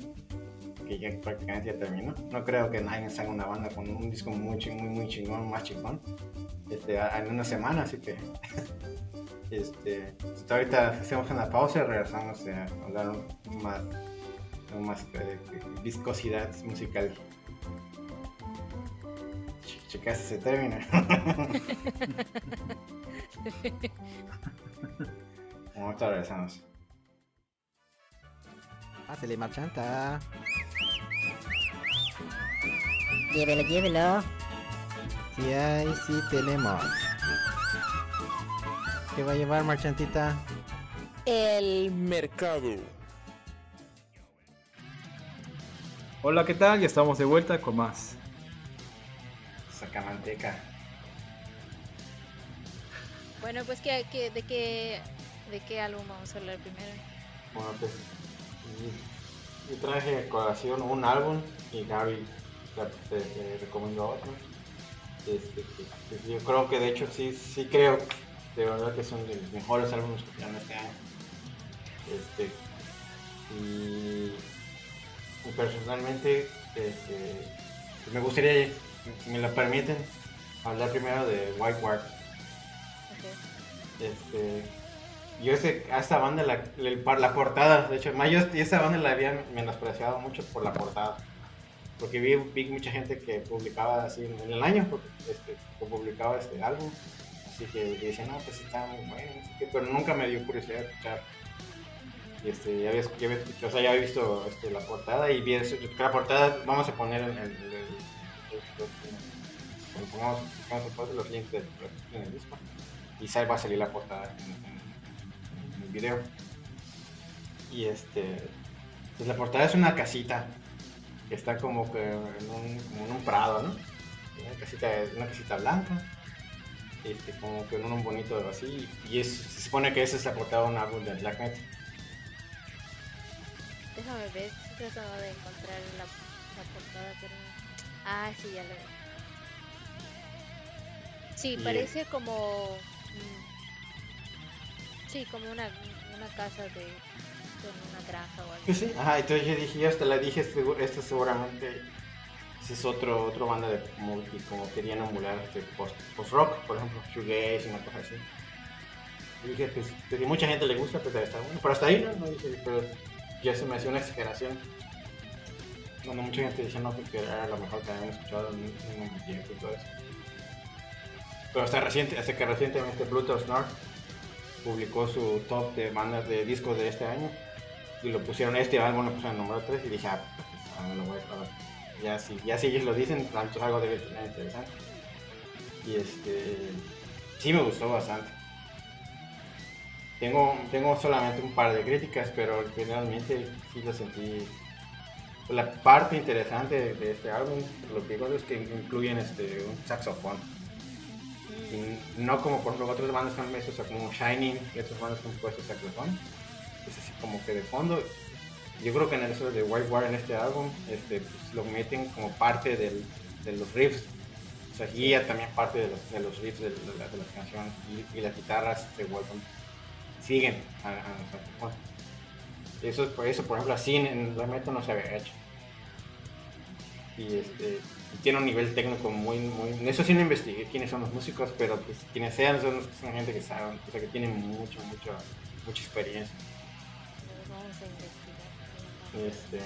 que ya prácticamente ya terminó. No creo que nadie salga una banda con un disco muy, muy, muy chingón, más chingón, este, en una semana, así que este, hasta ahorita hacemos una pausa y regresamos a hablar más, más eh, viscosidad musical. Ch- Checaste ese término. Ahorita regresamos. Pásale, marchanta. Llévelo, llévelo. Sí hay, sí tenemos. ¿Qué va a llevar, marchantita? El mercado. Hola, ¿qué tal? Ya estamos de vuelta con más. Saca manteca. Bueno, pues ¿qué, qué- de, qué, ¿de qué álbum vamos a hablar primero? Bueno, pues yo traje a colación un álbum y Gaby te, te recomendó otro. Este, yo creo que de hecho sí, sí creo de verdad que son de los mejores álbumes que tienen este año. Este, y personalmente este, me gustaría, si me lo permiten, hablar primero de White Ward. Este, yo ese, a esta banda, la, la portada, de hecho, más yo esa banda la había menospreciado mucho por la portada. Porque vi, vi mucha gente que publicaba así en el año, porque, este, que publicaba este álbum. Así que decía, no, pues está muy bueno, no sé qué", pero nunca me dio curiosidad escuchar. Este, ya había, o sea, ya había visto este, la portada y vi eso, la portada, vamos a poner en el, los links en el disco y sale, va a salir la portada en, el video. Y este, pues la portada es una casita que está como que en un, como en un prado, ¿no? Una casita, una casita blanca, este, como que en un bonito así, y es, se supone que esa es la portada de un álbum de Black Metal. Déjame ver, estoy tratando de encontrar la, la portada, pero... Ah, sí, ya lo veo. Sí, parece como... mm, Sí, como una, una casa de... con una granja o algo. Sí, ajá, entonces yo dije, yo hasta la dije, este, este seguramente ese es otro, otro banda de que como querían emular este post, post rock, por ejemplo, shoegaze y una cosa así. Y dije, pues, pues, si mucha gente le gusta, pues estar bueno. Pero hasta ahí no, no dije, pero ya se me hacía una exageración. Cuando mucha gente decía, no, que era lo mejor que habían escuchado en, un tiempo y todo eso. Pero hasta, reciente, hasta que recientemente Bluetooth North publicó su top de bandas de discos de este año y lo pusieron este álbum, lo pusieron número 3 y dije, ah, pues, ah, lo voy a probar. Ya si, ya si ellos lo dicen, entonces algo debe interesante. Y este, sí me gustó bastante. Tengo, tengo solamente un par de críticas, pero generalmente sí lo sentí. La parte interesante de, este álbum, lo que digo es que incluyen este, un saxofón. No como por ejemplo otras bandas que han puesto, o como Shining y otras bandas han puesto saxofón. Es así como que de fondo. Yo creo que en el caso de White War en este álbum, este, pues, lo meten como parte del, de los riffs. O sea, guía también parte de los, de los riffs de las canciones y, y las guitarras se vuelven, siguen a, a saxofón. Eso, es por eso, por ejemplo, así en, en la meta no se había hecho. Y este, tiene un nivel técnico muy, muy... en Eso sí no investigué quiénes son los músicos, pero pues, quienes sean son, gente que saben, o sea, que tienen mucho, mucho, mucha experiencia. Este,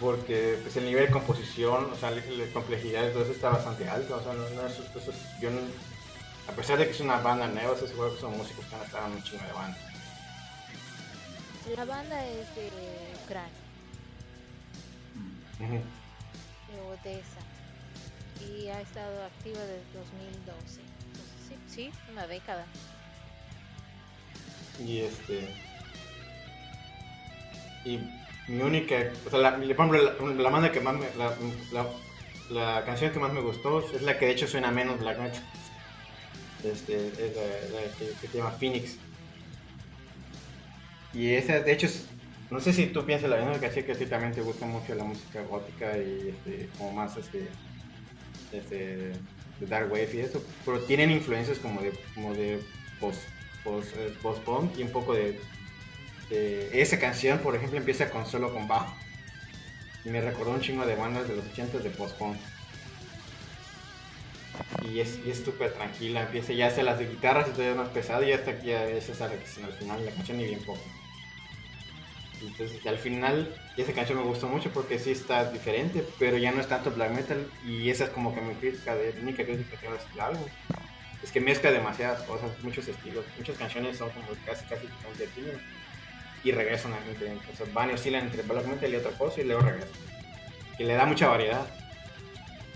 porque pues, el nivel de composición, o sea, la, la complejidad de todo eso está bastante alto. O sea, no, no, eso- eso es- yo no- a pesar de que es una banda nueva, estoy seguro que son músicos que han estado en un chingo de bandas. La banda es de Ucrania, de Odessa, y ha estado activa desde 2012. Entonces, sí, sí, una década. Y este. Y mi única. O sea, la, por ejemplo, la, la banda que más me. La, la, la canción que más me gustó es la que de hecho suena menos black metal. Este, es la, la que, que se llama Phoenix. Y esa, de hecho, es- no sé si tú piensas la misma, que así que a ti también te gusta mucho la música gótica y este, como más este, este, de dark wave y eso, pero tienen influencias como de, como de post, post, eh, post-punk y un poco de, de- Esa canción, por ejemplo, empieza con solo con bajo. Y me recordó un chingo de bandas de los 80 de post-punk. Y es y es súper tranquila, empieza ya hace las de guitarras y todavía más pesado y hasta aquí ya esa es la que al final la canción ni bien poco. Entonces al final esa canción me gustó mucho porque sí está diferente, pero ya no es tanto black metal y esa es como que mi crítica de única crítica que tengo de este álbum. Es que mezcla demasiadas cosas, muchos estilos, muchas canciones son como casi casi continuas y regresan a entre, o sea, van y oscilan entre black metal y otra cosa y luego regresan. Que le da mucha variedad.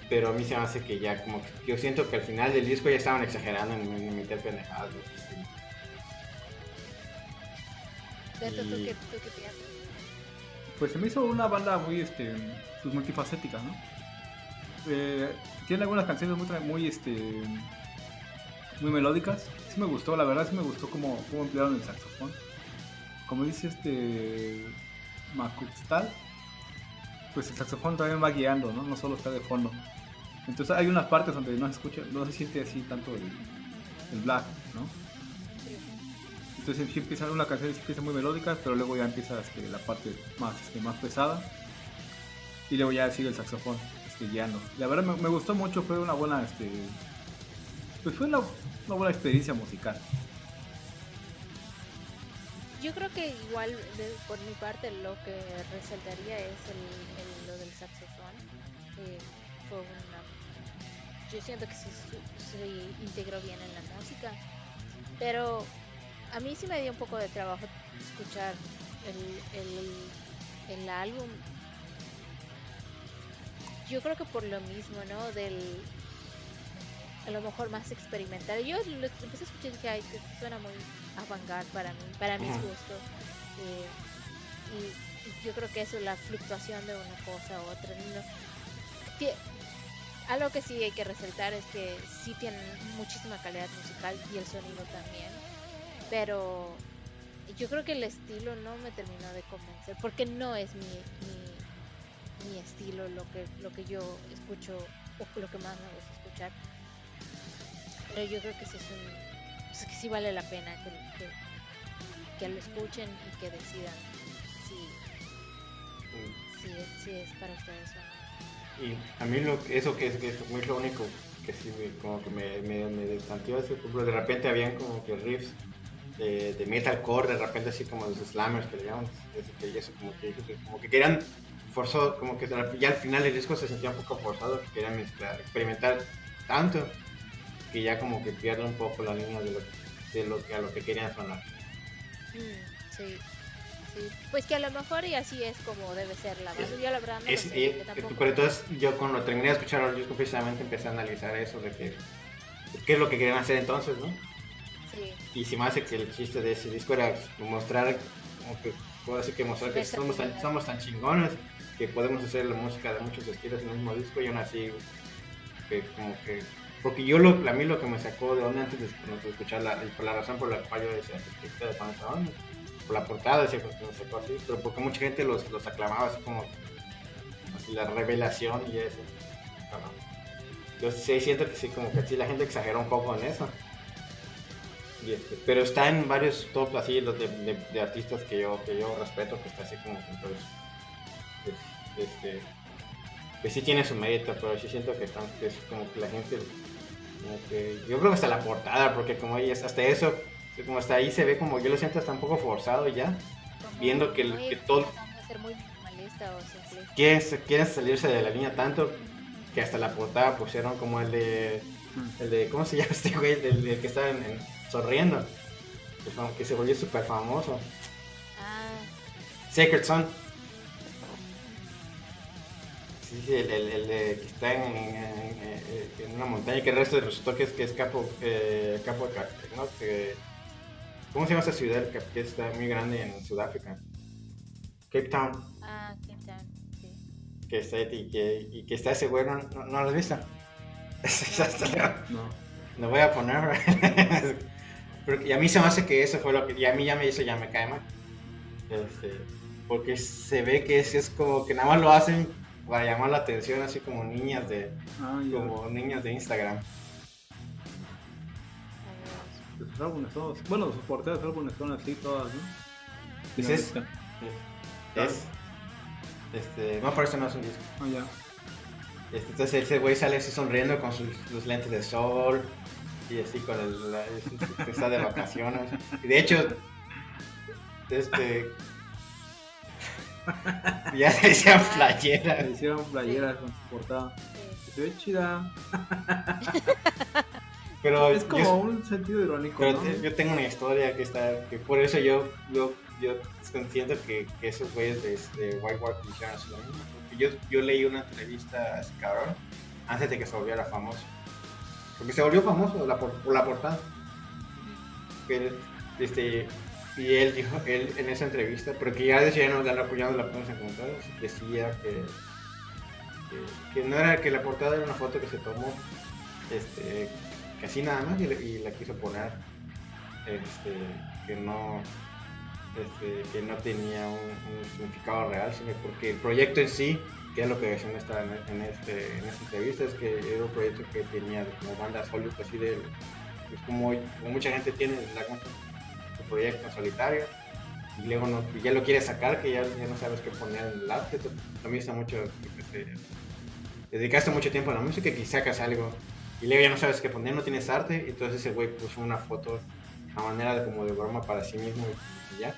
Pero a mí se me hace que ya como que yo siento que al final del disco ya estaban exagerando en, en meter pendejadas. ¿tú Y- qué, tú qué piensas? Pues se me hizo una banda muy, este, pues multifacética, ¿no? Eh, tiene algunas canciones muy, muy, este, muy melódicas. Sí me gustó, la verdad sí me gustó cómo, cómo emplearon el saxofón. Como dice este Macuxtal, pues el saxofón también va guiando, ¿no? No solo está de fondo. Entonces hay unas partes donde no se escucha, no se siente así tanto el, black, ¿no? Entonces sí empieza una canción empieza muy melódica, pero luego ya empieza este, la parte más, este, más pesada. Y luego ya sigue el saxofón este, guiando. La verdad me, gustó mucho, fue una buena, este, pues fue una, buena experiencia musical. Yo creo que igual por mi parte lo que resaltaría es el, lo del saxofón. Yo siento que sí se integró bien en la música, pero a mí sí me dio un poco de trabajo escuchar el, el, el álbum. Yo creo que por lo mismo, ¿no? Del a lo mejor más experimental. Yo lo empecé a escuchar y dije, ay, que suena muy avant para mí, para mis gustos. Eh, y, y yo creo que eso, la fluctuación de una cosa a otra. no- algo que sí hay que resaltar es que sí tienen muchísima calidad musical y el sonido también. Pero yo creo que el estilo no me terminó de convencer porque no es mi, mi, mi estilo lo que, lo que yo escucho o lo que más me gusta escuchar. Pero yo creo que sí, es un, pues, que sí vale la pena que, que, que lo escuchen y que decidan si, si, si es para ustedes o no. Y a mí lo, que- eso que es, que es muy lo único que sí me, como que me, me, me por ejemplo, de repente habían como que riffs de, de metalcore, de repente así como los slammers que le llaman, que, eso como que, que- como que querían forzado, como que ya al final el disco se sentía un poco forzado, que querían experimentar tanto, que ya como que pierden un poco la línea de lo, de lo que a lo que querían sonar. Mm, sí, Pues que a lo mejor y así es como debe ser la. Es- Yo la verdad no Es- lo sé, tampoco- pero entonces yo cuando terminé de escuchar el disco precisamente empecé a analizar eso de que qué es lo que querían hacer entonces, ¿no? Sí, Y si me hace que el chiste de ese disco era mostrar, como que puedo decir que mostrar que somos tan, somos tan chingones que podemos hacer la música de muchos estilos en el mismo disco y aún así, que como que. Porque yo, lo, a mí lo que me sacó de onda antes de, de escuchar la, la razón por la cual yo decía que de Panzón, por la portada, que me sacó así, pero porque mucha gente los, los aclamaba así como así la revelación y eso. Yo sí siento que sí, como que sí, la gente exageró un poco en eso. Este, pero está en varios top así los de, artistas que yo, que yo respeto, que está así como que pues, pues, este, que sí tiene su mérito, pero sí siento que están, que es como que la gente, como que, yo creo que hasta la portada, porque como es, hasta eso, como hasta ahí se ve como, yo lo siento hasta un poco forzado ya, como viendo que el- muy que todo- tratando de ser muy minimalista o simplista. quieren, quieren salirse de la línea tanto, que hasta la portada pusieron como el de, el de, ¿cómo se llama este güey? El, de que está en- en- sonriendo, que, fam- que se volvió súper famoso. Ah, Sacred Son. Sí, sí, el, el, el de que está en, en- en- en una montaña que el resto resultó que es, que es Capo, eh, Capo ¿no? Que- ¿Cómo se llama esa ciudad que está muy grande en Sudáfrica? Cape Town, ah, Cape Town, sí. que está, y, que, y que está ese güey, ¿no, no, no lo has visto? No. Lo voy a poner. Porque, y a mí se me hace que eso fue lo que. Y a mí ya me hizo, ya me cae mal. Este, porque se ve que es, es como que nada más lo hacen para llamar la atención, así como niñas de, Ah, como niñas de Instagram. Ver, Sus álbumes todos. Bueno, sus portadas de álbumes son así todas, ¿no? Es- está. Es. Este, no, por eso no es un disco. Ah, ya. Este, entonces ese güey sale así sonriendo con sus, sus lentes de sol y así con el, la- es- está de vacaciones. Y de hecho, este ya se decían playera. Le hicieron playeras con su portada. Se ve chida. Pero Es como yo, un sentido irónico, pero yo tengo una historia que está, que por eso yo, yo, yo siento que, que esos güeyes de, de White Walk hicieron mismo. Porque yo, yo leí una entrevista a ese cabrón antes de que se volviera famoso. Porque se volvió famoso la por, por la portada. Que, este, y él dijo, él en esa entrevista, pero que ya decía, no, no apoyando la prensa en comentarios, decía que, que, que no era que la portada era una foto que se tomó, este, así nada más y, la quiso poner, este, que no, este, que no tenía un, significado real, sino porque el proyecto en sí, que es lo que decían en en, este, en esta entrevista, es que era un proyecto que tenía como banda sólida, así de, pues como, mucha gente tiene la, proyecto solitario, y luego no, ya lo quieres sacar, que ya, ya no sabes qué poner en el arte, también está mucho, que te- te dedicaste mucho tiempo a la música y sacas algo, y luego ya no sabes qué poner, no tienes arte, entonces ese güey puso una foto a manera de como de broma para sí mismo y ya.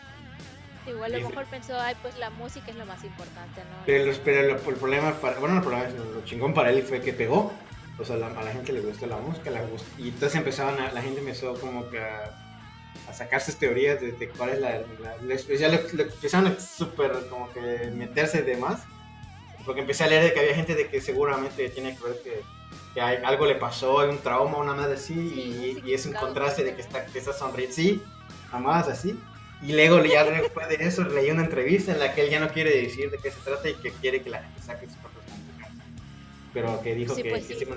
Igual a lo mejor pensó, ay, pues la música es lo más importante, ¿no? Pero, pero lo- el problema, para, bueno, el problema, lo chingón para él fue que pegó. O sea, la- a la gente le gustó la música, la gust- y entonces empezaban a, la gente empezó como que a, a sacar sus teorías de, de cuál es la, la- les- ya le, le empezaron a súper como que meterse de más, porque empecé a leer de que había gente de que seguramente tiene que ver que, que hay, algo le pasó, hay un trauma, una madre así, Sí, y, y es un contraste de que está, que está sonriendo, sí, jamás así. Y luego ya después de eso leí una entrevista en la que él ya no quiere decir de qué se trata y que quiere que la gente saque sus propias conclusiones. Pero que dijo Sí, que, pues que sí, un,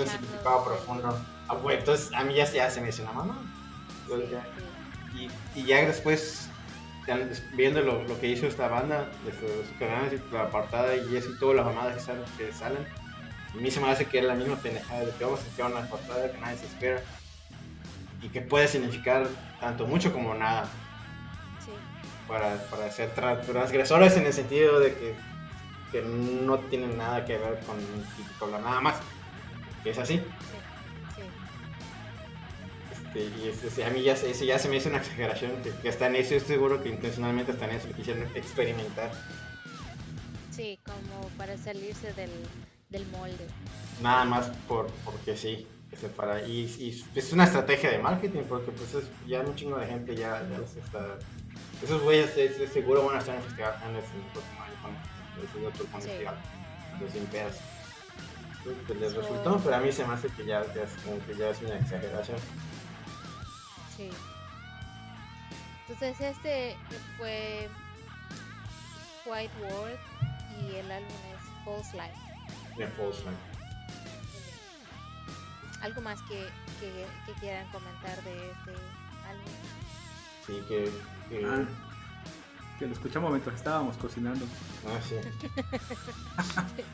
un significado profundo. Ah, bueno, entonces a mí ya, ya se me hizo una mamá. Entonces, ya- y, y ya después, viendo lo, lo que hizo esta banda, de su, su canal, la apartada y eso y todas las mamadas que salen, que salen, a mí se me hace que era la misma pendejada de que vamos a sacar una portada que nadie se espera y que puede significar tanto mucho como nada Sí, para, para ser tra- transgresores en el sentido de que, que no tienen nada que ver con, con la nada más. Que es así. sí, sí. Este, y es- es- a mí ya, se- eso ya se me hizo una exageración. Que, que en eso estoy seguro que intencionalmente en eso lo quisieron experimentar. Sí, como para salirse del, del molde. Nada más por, porque sí. que se para. Y, y es una estrategia de marketing porque pues es- ya un chingo de gente ya, ya los está... Esos güeyes de- de seguro van a estar en Festival en el próximo año con ese otro festival. Entonces, sin pues, les So- resultó, pero a mí se me hace que ya, ya es como que ya es una exageración. Sí. Entonces este fue White World y el álbum es False Life. De Light. ¿Algo más que, que, que quieran comentar de este álbum? Sí, que... que Ah, que lo escuchamos mientras estábamos cocinando. ah, sí.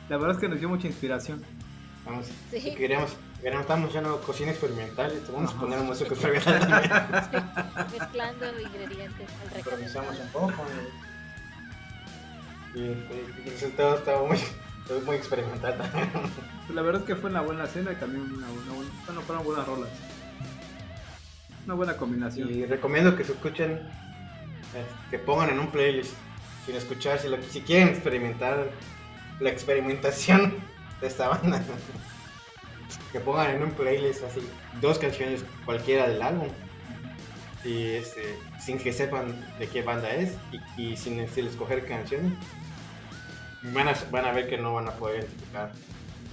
La verdad es que nos dio mucha inspiración. Vamos, Sí. queríamos, queríamos, estamos haciendo cocina experimental y vamos a poner música experimental también. Mezclando ingredientes al improvisamos un poco y, y- y el resultado estaba muy, estaba muy experimental también. La verdad es que fue una buena cena y también una, buena, buena- bueno, fueron buenas rolas. Una buena combinación. Y recomiendo que se escuchen, eh, que pongan en un playlist, sin escuchar, si, lo, si quieren experimentar la experimentación de esta banda, que pongan en un playlist así dos canciones cualquiera del álbum. Y este, sin que sepan de qué banda es y, y sin, sin escoger canciones, van a, van a ver que no van a poder identificar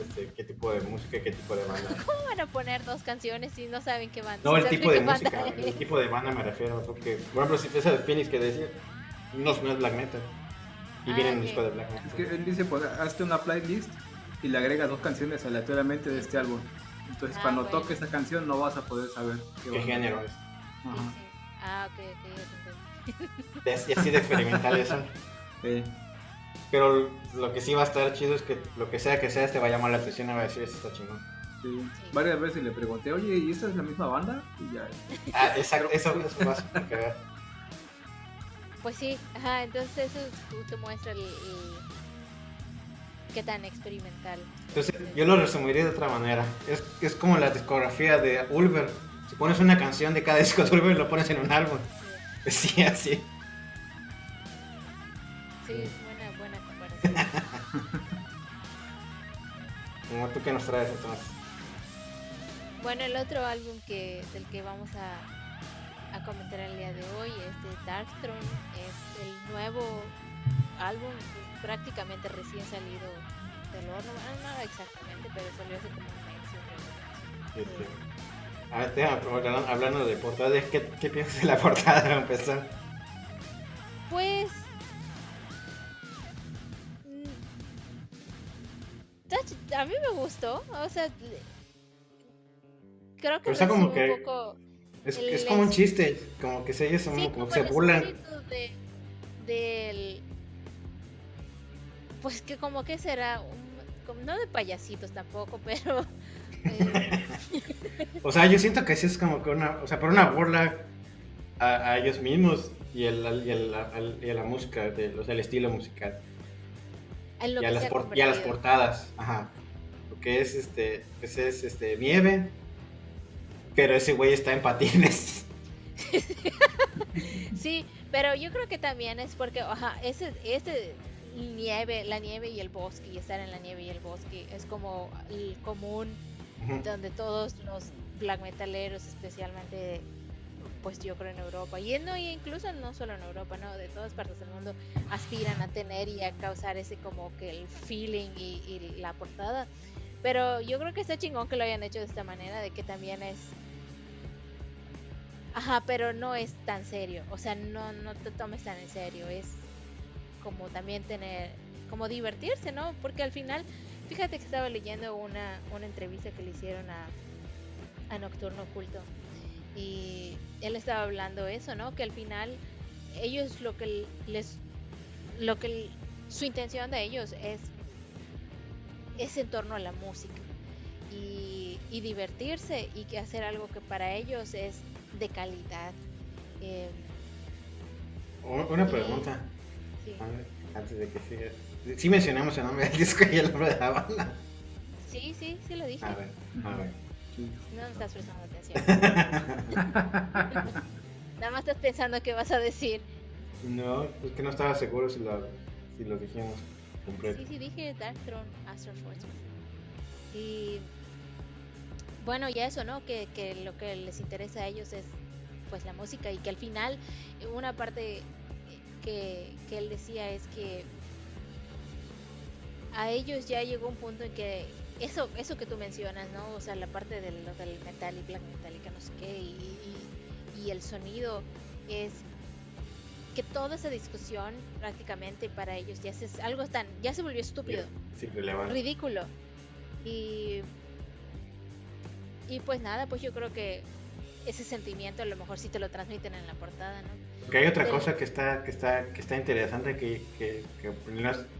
este, qué tipo de música, qué tipo de banda. ¿Cómo van a poner dos canciones si no saben qué banda? No, el tipo de qué banda música, es? el tipo de banda me refiero, porque, por ejemplo, si esa de Phoenix que decía, no, no es black metal, y Ah, viene en un ok. disco de black metal. Es que él dice, pues hazte una playlist y le agregas dos canciones aleatoriamente de este álbum. Entonces Ah, cuando bueno. toque esa canción no vas a poder saber ¿Qué banda. género es? Ajá. sí. Ah, ok, ok, Y así de experimentales son. Sí. Pero lo que sí va a estar chido es que lo que sea que sea, te va a llamar la atención y va a decir, esto está chingón. Sí. Sí. Varias veces le pregunté, oye, ¿y esta es la misma banda? Y ya. Ah, exacto, eso, vas a que. Pues sí, ajá, entonces eso justo muestra el, el- qué tan experimental. Entonces, yo lo resumiría de otra manera. Es, es como la discografía de Ulver. Si pones una canción de cada disco de Ulver, lo pones en un álbum. Sí, así. Sí, Como tú que nos traes entonces. Bueno, el otro álbum que del que vamos a, a comentar el día de hoy es de Darkthrone. Es el nuevo álbum prácticamente recién salido del horno. Bueno, no exactamente, pero salió hace como un mes. creo. Este, A ver, hablando, hablando de portadas, ¿qué, ¿qué piensas de la portada para empezar? Pues. A mí me gustó. O sea. Creo que como un poco. Es, El- es como un chiste, como que se- ellos son, Sí, como se burlan. de, del. Pues que como que será. un- como- no de payasitos tampoco, pero. eh, O sea, yo siento que sí es como que una, o sea, por una burla a, a ellos mismos y, el, y, el- y a la música, de, o sea, el estilo musical. En lo Y a, que las se ha por- y a las portadas, ajá. Porque es este, pues es este, nieve, pero ese güey está en patines. Sí, pero yo creo que también es porque, ajá, ese, este nieve, la nieve y el bosque, y estar en la nieve y el bosque, es como el común donde todos los black metaleros, especialmente, pues yo creo en Europa, y no, y incluso no solo en Europa, no, de todas partes del mundo, aspiran a tener y a causar ese como que el feeling y, y la portada. Pero yo creo que está chingón que lo hayan hecho de esta manera, de que también es Ajá, pero no es tan serio. O sea, no, no te tomes tan en serio. Es como también tener, como divertirse, ¿no? Porque al final, fíjate que estaba leyendo una, una entrevista que le hicieron a, a Nocturno Oculto. Y él estaba hablando eso, ¿no? Que al final ellos lo que les, lo que su intención de ellos es, es en torno a la música. Y, y divertirse y que hacer algo que para ellos es de calidad. Eh, Una pregunta, sí. antes de que siga. Sí mencionamos el nombre del disco y el nombre de la banda. sí, sí, sí lo dije. A ver, a ver. No me estás prestando atención. Nada más estás pensando qué vas a decir. No, es que no estaba seguro si lo, si lo dijimos completo. Sí, sí, dije Dark Throne, Astral Force. Y bueno, ya eso, ¿no? Que, que lo que les interesa a ellos es pues la música y que al final una parte que, que él decía es que a ellos ya llegó un punto en que eso eso que tú mencionas, ¿no? O sea, la parte del, lo del metal y black metal y que no sé qué y, y- y el sonido es que toda esa discusión prácticamente para ellos ya se, algo tan ya se volvió estúpido Sí, ridículo. Y, y pues nada, pues yo creo que ese sentimiento a lo mejor sí te lo transmiten en la portada, ¿no? Porque hay otra cosa que está, que está, que está interesante que, que, que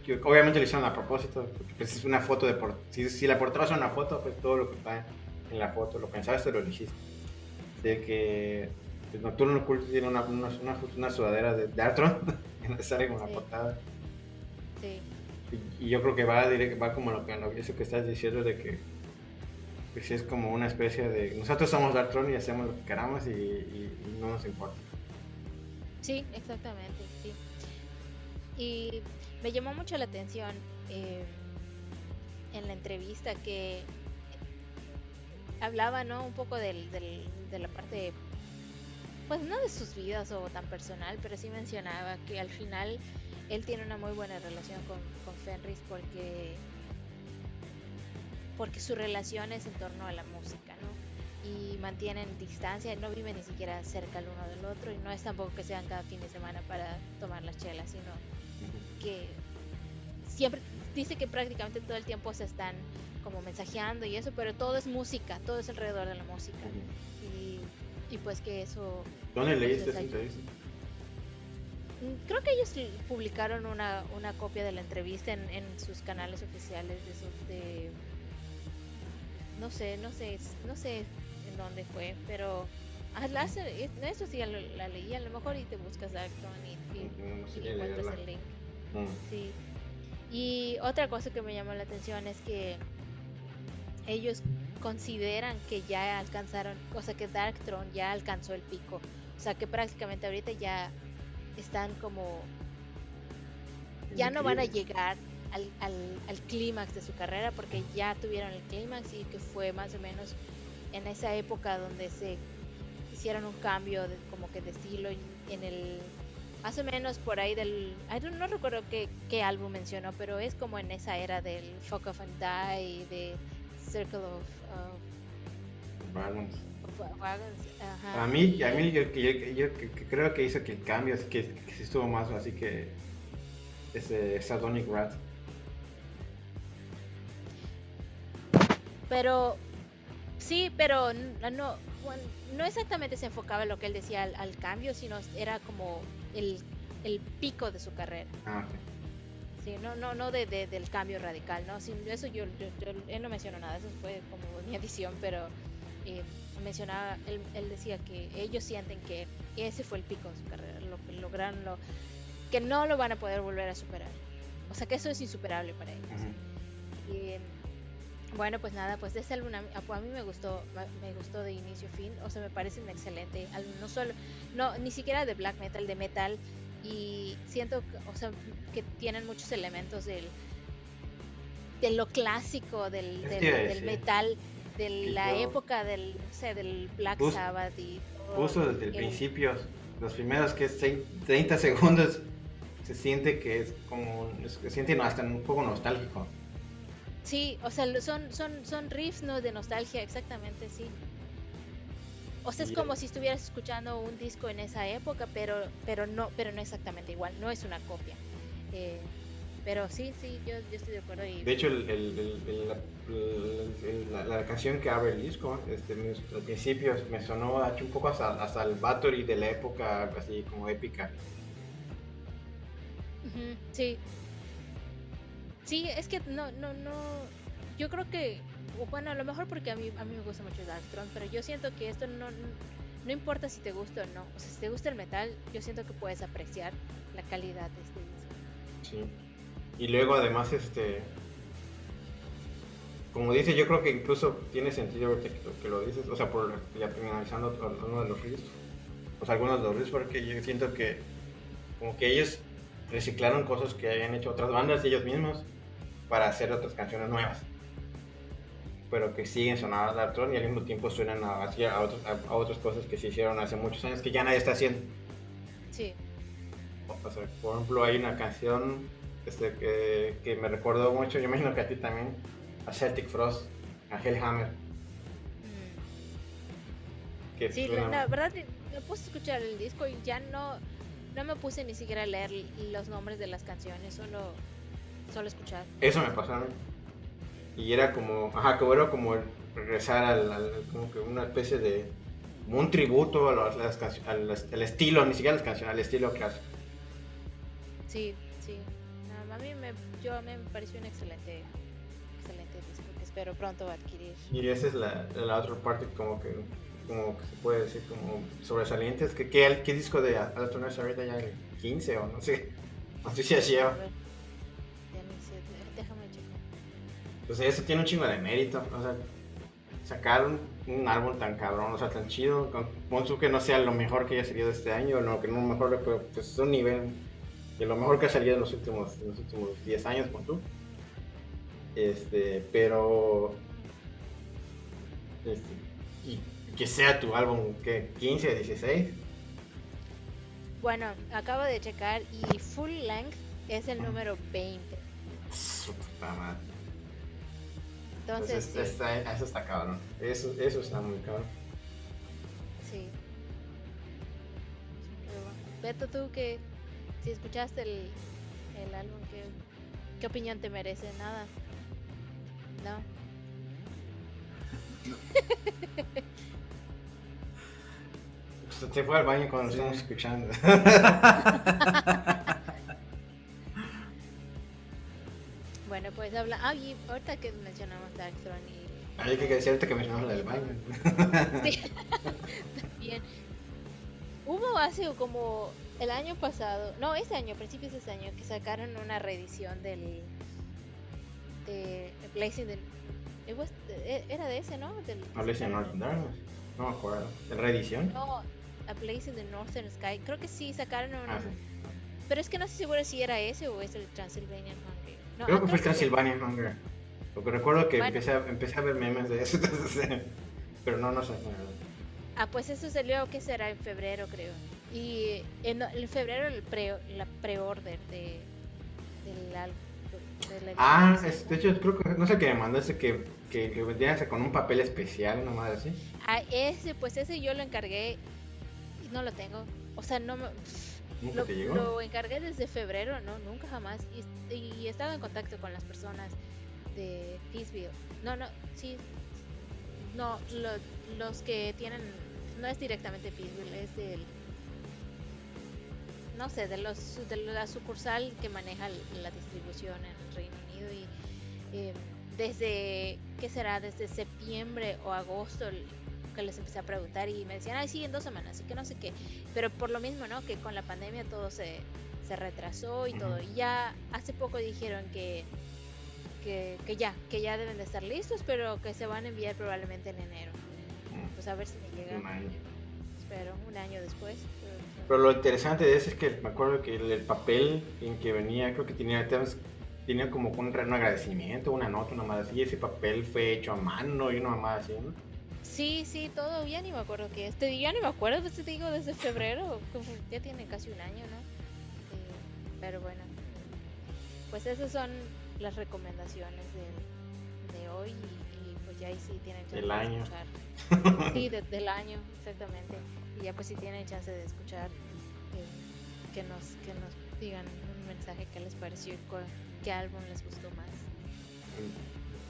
que obviamente lo hicieron a propósito, pues es una foto de por, si, si la portada es una foto, pues todo lo que está en la foto, lo pensaste, lo elegiste. De que el Nocturno Oculto tiene una, una, una, una sudadera de Dartron, que no sale con la portada. Sí, Y, y yo creo que va, direct- va como lo que, lo- eso que estás diciendo de que pues es como una especie de... Nosotros somos Dartron y hacemos lo que queramos y, y- y no nos importa. Sí, exactamente, sí. Y me llamó mucho la atención eh, en la entrevista que hablaba, ¿no? Un poco del, de la parte, pues no de sus vidas o tan personal, pero sí mencionaba que al final él tiene una muy buena relación con, con Fenris porque porque su relación es en torno a la música. Y mantienen distancia, no viven ni siquiera cerca el uno del otro y no es tampoco que sean cada fin de semana para tomar las chelas, sino que siempre dice que prácticamente todo el tiempo se están como mensajeando y eso, pero todo es música, todo es alrededor de la música. Y, y pues que eso ¿Dónde leíste Entonces, esa entrevista? Mm, Creo que ellos publicaron una, una copia de la entrevista en, en sus canales oficiales de esos de no sé, no sé, no sé en dónde fue, pero ah, la eso sí lo- la leí, a lo mejor y te buscas Acton y, y- y encuentras leerla. el link. Mm. Sí. Y otra cosa que me llamó la atención es que ellos consideran que ya alcanzaron, o sea que Darkthrone ya alcanzó el pico. O sea que prácticamente ahorita ya están como ya no van a llegar al, al, al clímax de su carrera porque ya tuvieron el clímax y que fue más o menos en esa época donde se hicieron un cambio de, como que de estilo en, el más o menos por ahí del ay, no, no recuerdo qué, qué álbum mencionó pero es como en esa era del Fuck Off and Die de Circle of, así, ajá. A mí, a mí yo, yo- yo- creo que hizo que el cambio, así que, que sí estuvo más así que ese Sardonic Rat. Pero sí, pero no, bueno, no exactamente se enfocaba en lo que él decía al, al cambio, sino era como el, el pico de su carrera. Ah. Sí, no, no, no de, de- del cambio radical, ¿no? Sin, eso yo, yo- yo- él no mencionó nada, eso fue como mi adición, pero eh, mencionaba, él, él decía que ellos sienten que ese fue el pico de su carrera, lo que lograron, lo, que no lo van a poder volver a superar. O sea que eso es insuperable para ellos. Ujú. Y bueno, pues nada, pues de este álbum a mí, me gustó, me gustó de inicio a fin, o sea, me parece un excelente álbum, no solo, no, ni siquiera de black metal, de metal, y siento, que, o sea, que tienen muchos elementos del, de lo clásico del, metal, de la yo- época del, del Black Sabbath y todo Puso desde el el- principio, los primeros que es trein- 30 segundos, se siente que es como, se siente hasta un poco nostálgico. Sí, o sea, son, son, son riffs ¿no? de nostalgia, exactamente, sí. O sea, es como si estuvieras escuchando un disco en esa época, pero, pero no, pero no exactamente igual, no es una copia. Eh, pero sí, sí, yo, yo estoy de acuerdo y De hecho, el, el- el- el- la, la- la canción que abre el disco, este, me- al principio me sonó un poco hasta, hasta el Battery de la época, así como épica. Sí. Sí, es que no, no, no. Yo creo que, bueno, a lo mejor porque a mí, a mí me gusta mucho Darkthrone, pero yo siento que esto no, no, importa si te gusta o no. O sea, si te gusta el metal, yo siento que puedes apreciar la calidad de este disco. Sí. Y luego además, este, como dice, yo creo que incluso tiene sentido que, que lo dices, o sea, por ya analizando uno de los riffs, o sea, algunos de los riffs, porque yo siento que como que ellos reciclaron cosas que habían hecho otras bandas ellos mismos para hacer otras canciones nuevas. Pero que siguen sonando a Darkthrone y al mismo tiempo suenan a, otros- a- a otras cosas que se hicieron hace muchos años que ya nadie está haciendo. Sí. O sea, por ejemplo, hay una canción este, que, que me recordó mucho, yo imagino que a ti también, a Celtic Frost, a Hellhammer. Mm. Que Sí, la, verdad me puse a escuchar el disco y ya no, no me puse ni siquiera a leer los nombres de las canciones, solo, solo escuchar. Eso me pasó a mí. Y era como, ajá, que era como regresar al, al- como que una especie de, como un tributo a las, las cancio- al, al estilo, ni siquiera las canciones, al estilo clásico. Sí, sí. A mí me, yo, a mí me pareció un excelente, excelente disco que espero pronto adquirir. Y esa es la, la otra parte como que, como que se puede decir como sobresalientes. que ¿Qué, qué disco de Alton es ahorita ya? ¿El 15 o no sé? No sé si así A lleva. Pues eso tiene un chingo de mérito. O sea, sacar un, un álbum tan cabrón, o sea, tan chido. con- Pon que no sea lo mejor que haya salido este año, no, que no mejor, pero pues es un nivel de lo mejor que ha salido en los últimos, en los últimos 10 años, pon tú. Este, pero. Este, y que sea tu álbum, que 15, 16. Bueno, acabo de checar y Full Length es el número 20. Su puta madre. Entonces, Entonces, sí, está- eso está cabrón. Eso, eso está muy cabrón. sí. Beto, tú que si escuchaste el, el álbum, ¿qué, ¿qué opinión te merece? Nada. No. Se te fue al baño cuando lo estamos escuchando. Bueno, pues habla. Ah, y ahorita que mencionamos Darkthrone y Hay que decirte que mencionamos la del baño. Sí, bien. Hubo hace como el año pasado, no, ese año, principios de ese año, que sacaron una reedición del. de Blazing the. it was- e- Era de ese, ¿no? Del, le hice Northern Darkness. No me acuerdo. ¿En reedición? No, A Place in the Northern Sky. Creo que sí sacaron un. Ah, sí. Pero es que no estoy segura si era ese o es el Transylvanian Hungry. No, Creo que fue sí. Transylvania Hunger. Porque recuerdo que Bueno. empecé, a, empecé a ver memes de eso. entonces, pero no, no sé. Ah, pues eso salió, que será? En febrero, creo. Y en, en febrero el pre, la pre-order de, del álbum. Ah, es- de hecho, creo que no sé qué me mandaste que, que, que vendría con un papel especial, una madre así. Ah, ese, pues ese yo lo encargué y no lo tengo. O sea, no me... Nunca Lo, te llegó. lo encargué desde febrero, no, nunca jamás. Y, y he estado en contacto con las personas de Peaceville. No, no, sí. No, lo- los que tienen. No es directamente Peaceville, es del. No sé, de, los, de la sucursal que maneja la distribución en el Reino Unido. Y eh, desde. ¿Qué será? Desde septiembre o agosto que les empecé a preguntar y me decían, ay, sí, en dos semanas, y que no sé qué. Pero por lo mismo, ¿no? Que con la pandemia todo se, se retrasó y todo. Y ya hace poco dijeron que, que, que ya, que ya deben de estar listos, pero que se van a enviar probablemente en enero. Pues a ver si me llega, un año. espero, un año después. pero- Pero lo interesante de ese es que me acuerdo que el, el papel en que venía, creo que tenía, tenía como un, un agradecimiento, una nota, una mamada así. y Ese papel fue hecho a mano y una mamada así, ¿no? Sí, sí, todo, ya ni me acuerdo que este, ya ni me acuerdo, pues te digo, desde febrero, ya tiene casi un año, ¿no? Eh, pero bueno, pues esas son las recomendaciones del- de, hoy y, y, pues ya ahí sí tienen chance Del de año. escuchar. Sí, de- del año, exactamente. Y ya pues si tienen chance de escuchar, eh, que, nos, que nos digan un mensaje que les pareció y qué álbum les gustó más.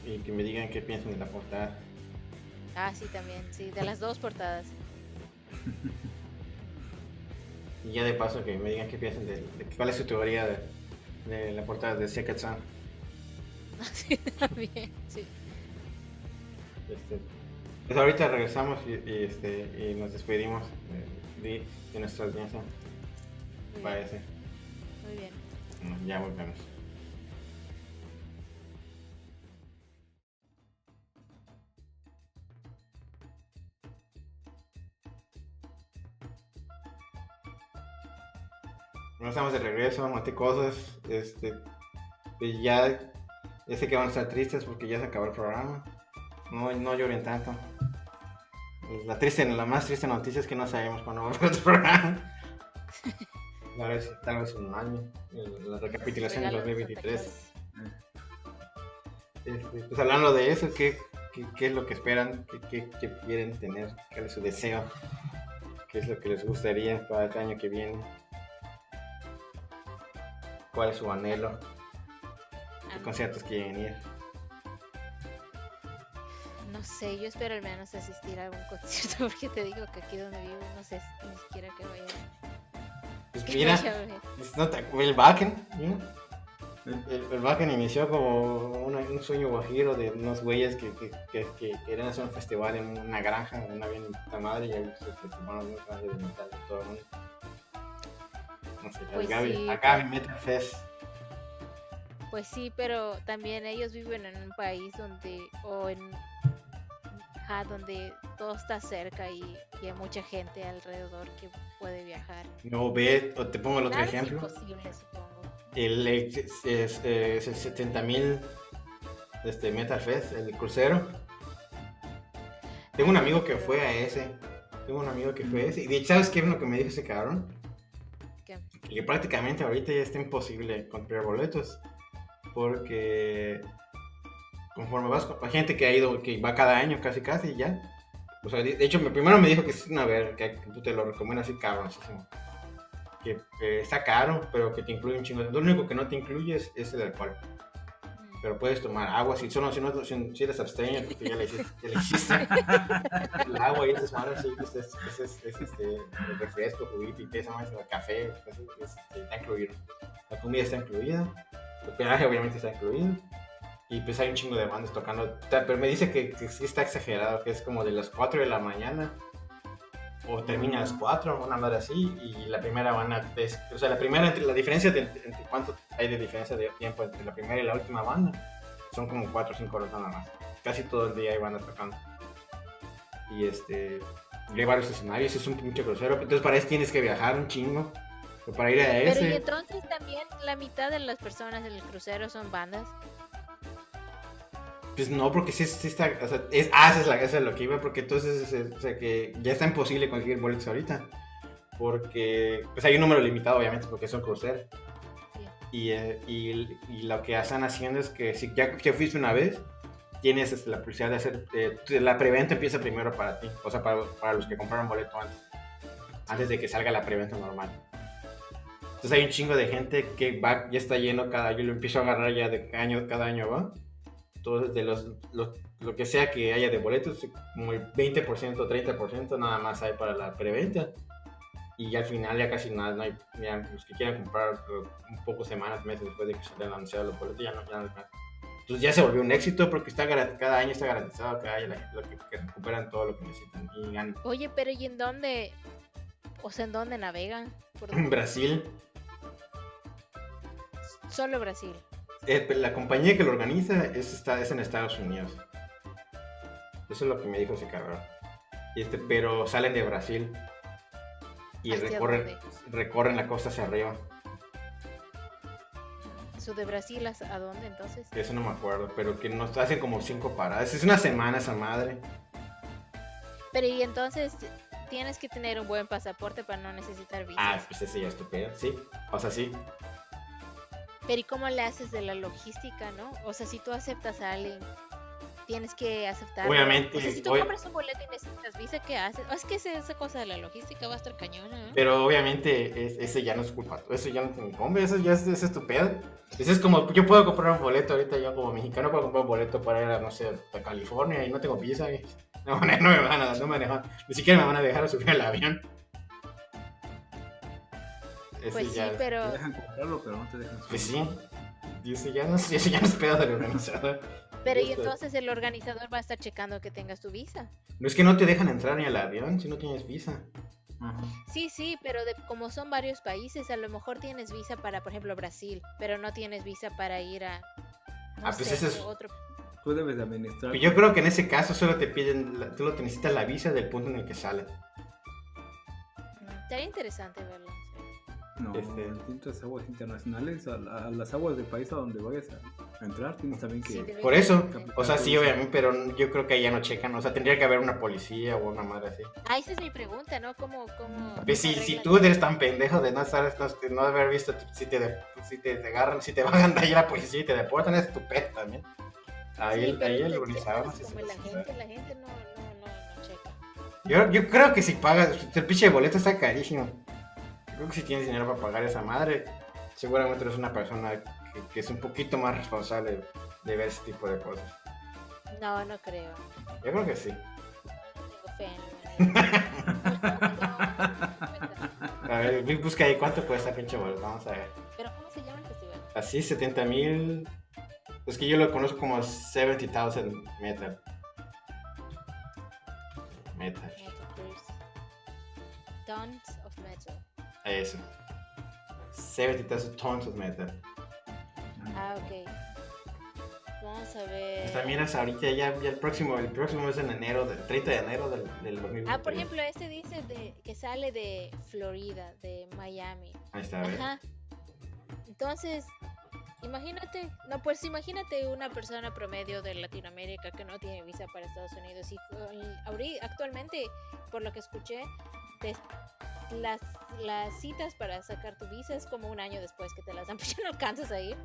Y que me digan qué piensan de la portada. Ah, sí, también, sí, de las dos portadas. Y ya de paso que me digan qué piensan de, de cuál es su teoría de, de la portada de Secret Sun. Sí, también, sí. Este, pues ahorita regresamos y, y, este, y nos despedimos de, de- nuestra audiencia. Muy bien, Parece. muy bien. Bueno, Ya volvemos. No estamos de regreso, monté cosas. Este, pues ya, ya sé que van a estar tristes porque ya se acabó el programa. No, no lloren tanto. La, triste, la más triste noticia es que no sabemos cuándo va a haber otro programa. Tal vez, tal vez un año. La recapitulación de 2023. Santa Claus. Este, pues hablando de eso, ¿qué, qué, qué es lo que esperan? ¿Qué, qué, qué quieren tener? ¿Cuál es su deseo? ¿Qué es lo que les gustaría para el año que viene? ¿Cuál es su anhelo? ¿Qué Ah, conciertos quieren ir? No sé, yo espero al menos asistir a algún concierto porque te digo que aquí donde vivo no sé ni siquiera que vaya, Pues que mira, vaya a ver. es- no te- el Bakken. El, el Bakken inició como una- un sueño guajiro de unos güeyes que, que, que, que querían hacer un festival en una granja, en una bien puta madre, y ahí se, muy grandes de metal de todo el mundo. Pues Gaby, sí, a Gaby. Pues sí, pero también ellos viven en un país donde, o en, ajá, donde todo está cerca y, y hay mucha gente alrededor que puede viajar. No, ve, o te pongo el otro es ejemplo. imposible, supongo. El, es, es, es el 70 mil este, Metal Fest, el crucero. Tengo un amigo que fue a ese. Tengo un amigo que fue a ese. Y de hecho, ¿sabes qué es lo que me dijo ese cabrón? Que prácticamente ahorita ya está imposible comprar boletos. Porque conforme vas con gente que ha ido, que va cada año casi casi ya. O sea, de hecho, me- primero me dijo que es una ver, que tú te lo recomiendo así cabroncísimo. Que eh, está caro, pero que te incluye un chingo. Lo único que no te incluye es, es el alcohol. Pero puedes tomar agua, si solo si, no, si, si eres abstemio, porque ya le hiciste. ya le hiciste. el agua y esas madres, sí, es, es, es, es, este, el refresco, juguito y esa más, el café, pues, es- es- está incluido. La comida está incluida, el hospedaje obviamente está incluido. Y pues hay un chingo de bandas tocando. Pero me dice que, que sí está exagerado, que es como de las 4 de la mañana. O termina a las 4, una madre así. Y la primera banda es. O sea, la primera, entre, la diferencia de, entre cuánto hay de diferencia de tiempo entre la primera y la última banda son como 4 o 5 horas nada más. Casi todo el día hay bandas tocando. Y este. y hay varios escenarios, es un pinche crucero. Entonces para eso tienes que viajar un chingo. Para ir a ese. Pero y entonces también la mitad de las personas en el crucero son bandas. Pues no, porque sí, sí está, o sea, es, ah, esa es, la, esa es lo que iba, porque entonces, es- o sea, que ya está imposible conseguir boletos ahorita, porque, pues hay un número limitado, obviamente, porque son cruceros, Y, eh, y, y lo que están haciendo es que si ya que fuiste una vez, tienes este, la posibilidad de hacer. eh, la preventa empieza primero para ti, o sea, para, para los que compraron boleto antes, antes de que salga la preventa normal. Entonces hay un chingo de gente que va, ya está lleno cada año, lo empiezo a agarrar ya de año, cada año, ¿va? Entonces, de los, los- lo que sea que haya de boletos, como el 20%, 30% nada más hay para la preventa. Y ya al final ya casi nada, no hay, ya los que quieran comprar un poco semanas, meses después de que se hayan anunciado los boletos, ya no, ya no. Entonces ya se volvió un éxito porque está cada año está garantizado que haya la gente lo que, que recuperan todo lo que necesitan. Y ganan. Oye, pero ¿y en dónde? O sea, ¿en dónde navegan? ¿Por dónde? Brasil, Solo Brasil. Eh, la compañía que lo organiza es, está, es en Estados Unidos. Eso es lo que me dijo ese cabrón. Y este, pero salen de Brasil y ¿Hacia recorren, dónde? recorren la costa hacia arriba. ¿Su de Brasil a dónde entonces? Eso no me acuerdo, pero que nos hacen como cinco paradas. Es una semana esa madre. Pero y entonces tienes que tener un buen pasaporte para no necesitar visas. Ah, pues ese ya es tu pedo, sí. O sea, sí. Pero ¿y cómo le haces de la logística, no? O sea, si tú aceptas a alguien, tienes que aceptar. Obviamente, O sea, si tú compras un boleto y necesitas visa, ¿qué haces? Oh, es que esa, cosa de la logística va a estar cañona, ¿no? Pero obviamente es- ese ya no es culpa. Eso ya no te incumbe, eso ya es, es tu pedo. Eso es como, yo puedo comprar un boleto ahorita, yo como mexicano puedo comprar un boleto para ir a, no sé, a California y no tengo visa. y no, no me van a, no me dejan, ni siquiera me van a dejar subir al avión. Ese Pues sí, ya- Te pero dejan comprarlo, pero no te dejan Pues sí. Y ese ya no, ese ya no es pedo del organizador. pero y entonces el organizador va a estar checando que tengas tu visa. No es que no te dejan entrar ni al avión si no tienes visa. Ajá. Sí, sí, pero de, como son varios países, a lo mejor tienes visa para, por ejemplo, Brasil, pero no tienes visa para ir a no Ah, pues sé, ese es- otro. Tú debes de administrar. Pero yo creo que en ese caso solo te piden, la- tú lo te necesitas la visa del punto en el que sale. Mm, Estaría interesante verlo. No, Este- en distintas aguas internacionales, a, la- a las aguas del país a donde vayas a, a entrar, tienes también que... Sí, Por eso, o sea, sí, obviamente, pero yo creo que ahí ya no checan. O sea, tendría que haber una policía o una madre así. Ah, esa es mi pregunta, ¿no? ¿Cómo, cómo Pues si, si tú eres tan pendejo de no estar, no, no haber visto, si te, de- si te agarran, si te bajan de ahí la policía y te deportan, es tu pedo también. Ahí, Sí, ahí el te- organizador no te- sé si como la gente, la gente no, no, no, no checa. Yo, yo creo que si pagas, el pinche boleto está carísimo. Creo que si tienes dinero para pagar esa madre, seguramente eres una persona que, que es un poquito más responsable de ver ese tipo de cosas. No, no creo. Yo creo que sí. Tengo fe en A ver, bu- busca ahí cuánto cuesta pinche boleto, vamos a ver. Pero ¿cómo se llama el festival? Así, 70 mil. Es que yo lo conozco como 70,000 metal. Metal, Metal Cruise. Metal. Eso. 70,000 tons of metal. Ah, ok. Vamos a ver. Esta miras ahorita ya, ya el próximo, el próximo es en enero, del 30 de enero del, del 2021. Ah, por ejemplo, este dice de, que sale de Florida, de Miami. Ahí está. Ajá. Entonces, imagínate, no, pues imagínate una persona promedio de Latinoamérica que no tiene visa para Estados Unidos y actualmente, por lo que escuché, las, las citas para sacar tu visa es como un año después que te las dan, pues ya no alcanzas a ir.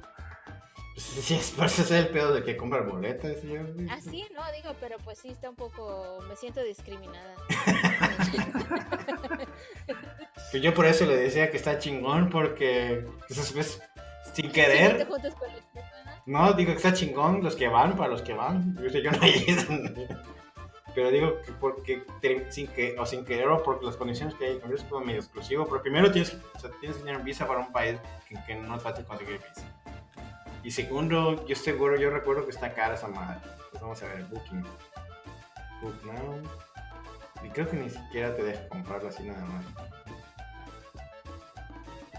Sí, sí, es por eso es el pedo de que compra boletas, señor. Ah, sí, no, digo, pero pues sí está un poco, me siento discriminada. Yo por eso le decía que está chingón, porque pues, pues, sin querer. Ajá. No, digo que está chingón los que van, para los que van. Yo sé, yo no he ido. Pero digo que porque te- sin que, o sin querer o porque las condiciones que hay con es como medio exclusivo. Pero primero tienes, o sea, tienes que tener visa para un país que, que no es fácil conseguir visa. Y segundo, yo seguro, yo recuerdo que está cara esa madre. Pues vamos a ver, Booking. Book now. Y creo que ni siquiera te deja comprarlo así nada más.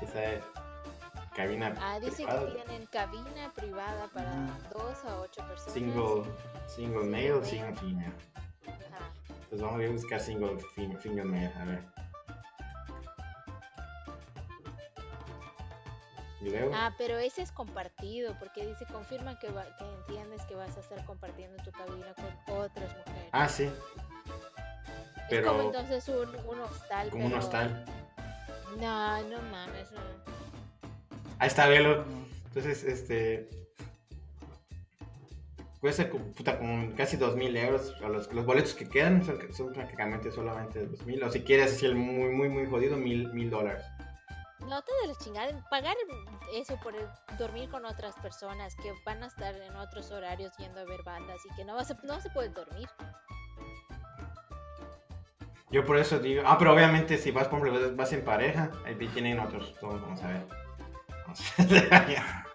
Esa es cabina Ah, dice privada. que tienen cabina privada para dos a ocho personas. Single, single male, single female. Ajá. Entonces vamos a buscar single female male, a ver. Y luego, Ah, pero ese es compartido, porque dice, confirma que, va- que entiendes que vas a estar compartiendo tu cabina con otras mujeres. ah, sí, es pero- como entonces un, un hostal, como un hostal. No, no mames, no. Ahí está, velo. Entonces, este. Cuesta como, puta, como casi 2.000 euros. O Los, los boletos que quedan son, son prácticamente solamente 2.000. O si quieres así el muy, muy, muy jodido, 1.000 dólares. No te de la chingada. Pagar eso por el- dormir con otras personas que van a estar en otros horarios yendo a ver bandas y que no vas a, no se puede dormir. Yo por eso digo. Ah, pero obviamente si vas, por ejemplo, vas en pareja, ahí tienen otros. Todos vamos a ver. Vamos a ver.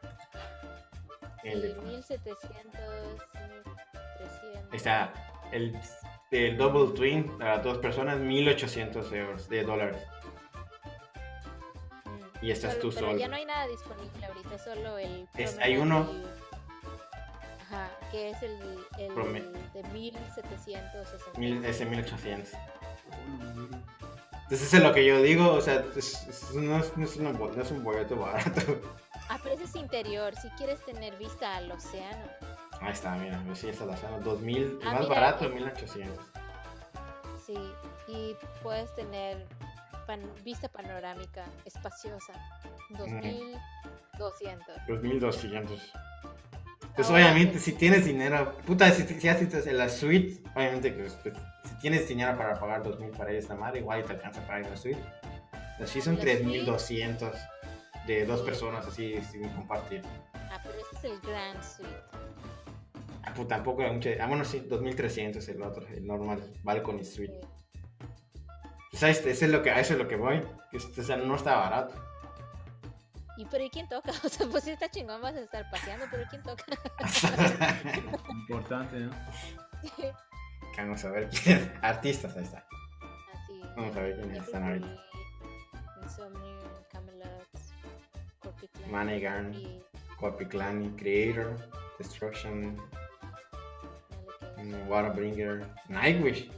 El de- Y 1700, 1300. Ahí está. El, el Double Twin para dos personas, 1800 euros de dólares. Mm. Y estás Solo- tú pero solo. ya no hay nada disponible ahorita, solo el. Es- hay uno. Ajá, que es el, el de 1760. Mil, ese 1800. Entonces, eso es lo que yo digo. O sea, es- es- no, es, no bo- no es un boleto barato. Ah, pero ese es interior. Si quieres tener vista al océano. Ahí está, mira. Sí, está la zona. 2000. Ah, más mira, barato, eh. 1800. Sí, y puedes tener pan- vista panorámica espaciosa. 2200. 2200. Pues Ahora, obviamente, pues, si tienes dinero, puta, si, si haces en la suite, obviamente que pues, si tienes dinero para pagar 2000 para ir a esta madre, igual te alcanza para ir a la suite. Suite son La 3200 de dos Sí. personas así sin compartir. Ah, pero ese es el Grand Suite. Ah, pues tampoco era mucho. Ah, bueno, sí, 2300 el otro, el normal, balcony suite. Sí. Pues ahí está, eso es lo que, a eso es lo que voy. Que, o sea, no está barato. ¿Y pero ¿y quién toca? O sea, pues sí está chingón, vas a estar paseando, pero ¿quién toca? Importante, ¿no? Vamos a ver quién. Artistas, ahí está. Así. Vamos a ver quiénes están ahorita. Insomnium, Camelot, Y Copiklani, Creator, Destruction, mm, Waterbringer, Nightwish.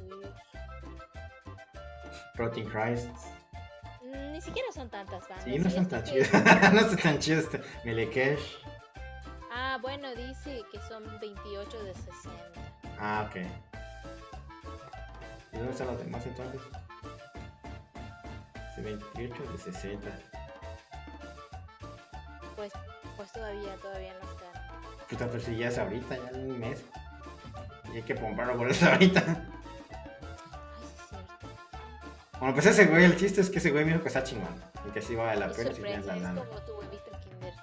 Protein Christ. Mm, Ni siquiera son tantas bandas. Sí, no y son tan chidos. no son tan chidos. este, Melekesh. Ah, bueno, dice que son 28 de 60. Ah, ok. ¿Y dónde están los demás entonces? Sí, 28 de 60. Pues, pues todavía, todavía no están. Puta, pero si ya es ahorita, ya en un mes. Y hay que comprar los boletos ahorita. Ay, sí, es cierto. Bueno, pues ese güey, el chiste es que ese güey me dijo que está chingón. Y que sí vale la Es pena si tienes la es lana. como tu huevito kinder.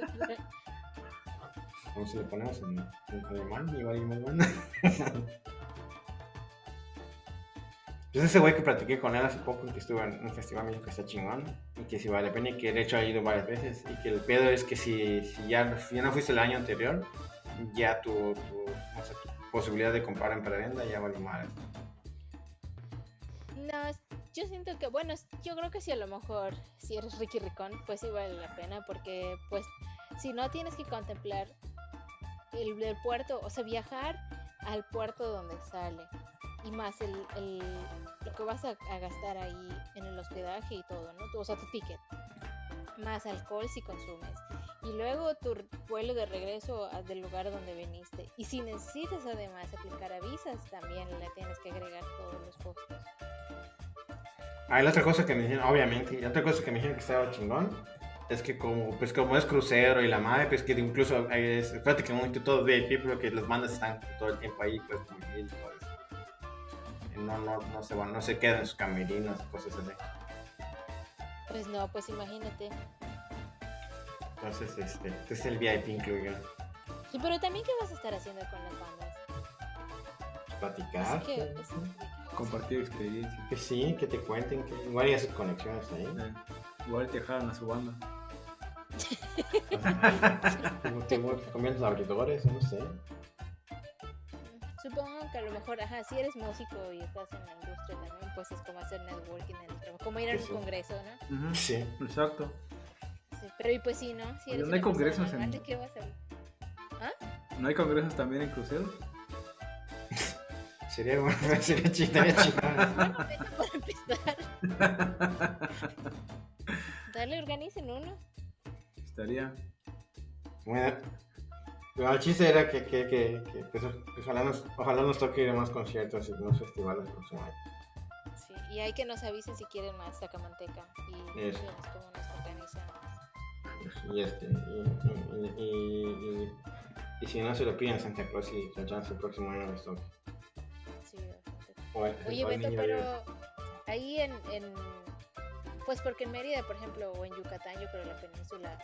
Como si lo ponemos en, en alemán, igual y más bueno. Pues ese güey que platiqué con él hace poco, que estuvo en un festival, dijo que está chingón y que si vale la pena y que de hecho ha ido varias veces y que el pedo es que si, si, ya, no fuiste el año anterior, ya tu, tu, no sé, tu posibilidad de comprar en preventa ya vale mal. No, yo siento que, bueno, yo creo que si a lo mejor, si eres Ricky Ricón, pues sí vale la pena, porque pues si no tienes que contemplar el puerto, o sea, viajar al puerto donde sale, y más el, el- lo que vas a, a gastar ahí en el hospedaje y todo, ¿no? O sea, tu ticket, más alcohol si consumes, y luego tu vuelo de regreso a- del lugar donde viniste, y si necesitas además aplicar a visas, también le tienes que agregar todos los costos. Ah, y la otra cosa que me dijeron, obviamente, y otra cosa que me dijeron que estaba chingón, es que como, pues como es crucero y la madre, pues que incluso es prácticamente todo VIP, pero que las bandas están todo el tiempo ahí, pues convivir y todo No, no, no se van, no se quedan en sus camerinos y cosas así. Pues no, pues imagínate. Entonces, este, este es el VIP incluido. Sí, pero también, ¿qué vas a estar haciendo con las bandas? Platicar. Que, es- Compartir experiencia. Que sí, que te cuenten, que igual hay sus conexiones ahí. Eh, Igual te jalan a su banda. Como te comienzas abridores, no sé. Mejor, ajá, si eres músico y estás en la industria también, pues es como hacer networking en el trabajo, como ir a un Sí, congreso, ¿no? Sí. Exacto. Sí, pero y pues sí, ¿no? Si eres ¿No hay congresos normal, en- ¿de qué vas a hablar? ¿No hay congresos también en cruceros? Sería bueno, sería chido, sería chido. Bueno, para empezar. Dale, organicen uno. Estaría. Bueno, bueno, el chiste era que, que, que, que, pues, pues, ojalá, nos, ojalá nos toque ir a más conciertos y más festivales el próximo año. Sí, Y hay que nos avisen si quieren más sacamanteca. Y Eso. vemos cómo nos organizamos. Y este, y, y, y, y- y si no se lo piden Santa Claus y la chance el próximo año les toque. Sí, bastante. Oye, Beto, pero ahí en, en. Pues porque en Mérida, por ejemplo, o en Yucatán, yo creo la península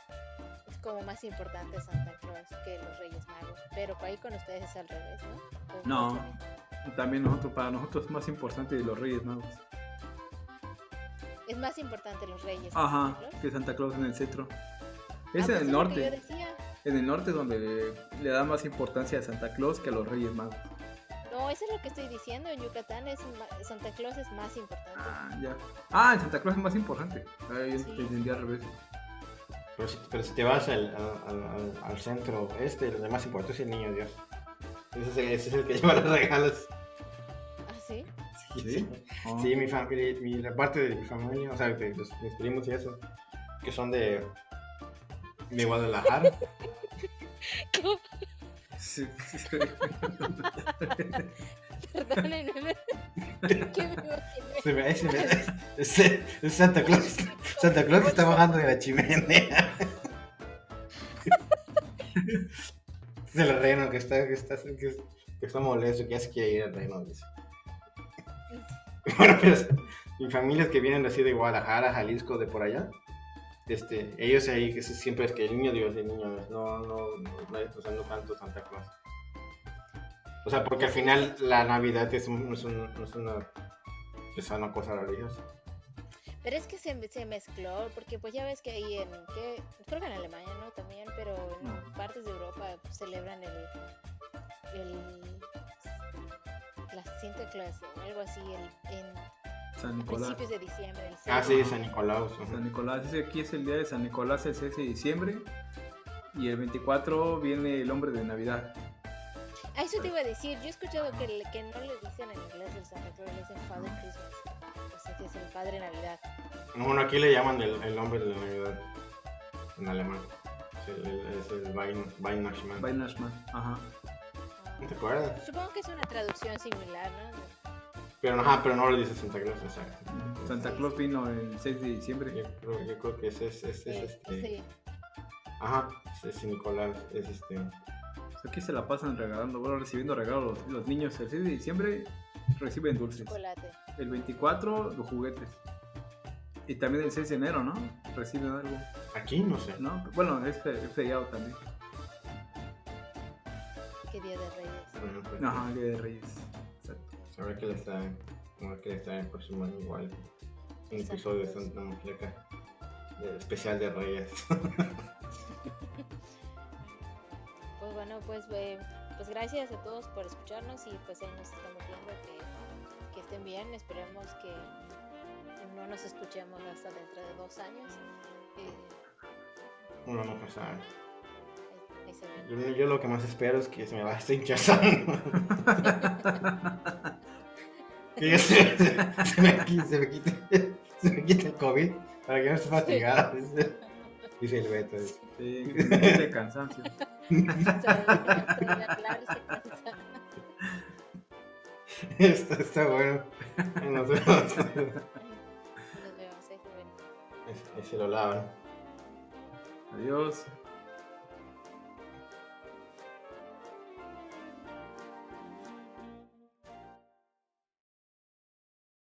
es como más importante Santa Claus que los Reyes Magos. Pero ahí con ustedes es al revés, ¿no? ¿O No. También nosotros, para nosotros es más importante los Reyes Magos. Es más importante los Reyes. que Ajá, Santa Claus. que Santa Claus en el centro. Ah, Es en el que norte. En el norte donde le, le da más importancia a Santa Claus que a los Reyes Magos. No, eso es lo que estoy diciendo. En Yucatán es Santa Claus es más importante. Ah, ya. Ah, en Santa Claus es más importante. Ah, yo Sí. te entendí al revés. Pero si, pero si te vas al, al, al- centro este, lo más importante es el niño Dios. Ese es el, ese es el que lleva los regalos. ¿Ah, sí? Sí, ¿Sí? Oh. Sí, mi familia, mi, la parte de mi familia, o sea, de los, mis primos y eso, que son de, de Guadalajara. Sí, sí, sí. Perdónenme. Se me, se me- es, es Santa Claus. Santa Claus que está bajando de la chimenea. es el reno que está, que está, que, que está molesto, que ya se quiere ir al reno. dice. Bueno, pues mi familia es que vienen así de Guadalajara, Jalisco, de por allá. Este, ellos ahí que siempre es que el niño Dios, el niño Dios, no, no, no, no, o sea, no tanto Santa Claus. O sea, porque al final la Navidad es, un- no es, un- no es una, es una cosa religiosa. Pero es que se, se mezcló, porque pues ya ves que ahí en, ¿qué? creo que en Alemania, ¿no? También, pero en No. partes de Europa celebran el, el, la Santa Claus o algo así, el, en San Nicolás. principios de diciembre. El Ah, sí, San Nicolás. ajá. San Nicolás, aquí es el día de San Nicolás, el 6 de diciembre. Y el 24 viene el hombre de Navidad. Ah, eso te iba a decir, yo he escuchado que, que no le dicen en inglés el Santa Claus, le dicen Father Christmas. O sea, que es el Padre Navidad. Bueno, aquí le llaman el, el nombre de la Navidad en alemán. Es el, el- es el Weihn- Weihnachtsmann. Weihnachtsmann. Ajá. Ah, ¿Te acuerdas? Supongo que es una traducción similar, ¿no? Pero, ajá, pero no le dices Santa Claus, exacto. Santa Claus vino el 6 de diciembre. Yo creo, yo creo que ese es, ese es Sí, este. sí. Ajá, es, es Nicolás, es este. Pues Aquí se la pasan regalando, bueno, recibiendo regalos. Los, niños el 6 de diciembre reciben dulces. Chocolate. El 24 los juguetes. Y también el 6 de enero, ¿no? Reciben algo, Aquí no sé. ¿no? Bueno, es, fe- es feriado también. ¿Qué día de Reyes? Pues, Ajá, Día de Reyes. Exacto. Sabrá que le está. Como que le está el próximo año igual. Un episodio de. Santa Muñeca. de- Especial de Reyes. Pues bueno, pues, eh, pues gracias a todos por escucharnos y pues ahí nos estamos viendo que, que estén bien. Esperemos que no nos escuchemos hasta dentro de dos años. Eh, Uno nunca sabe. Yo, yo lo que más espero es que se me vaya este hinchazón. Que ya se, se- se me, se, me quite, se me quite el COVID para que no esté fatigado. Dice, el Beto. dice. Sí, el cansancio. Cansa. está, está bueno. Nos vemos. Nos vemos, ahí se lo lavan. Adiós.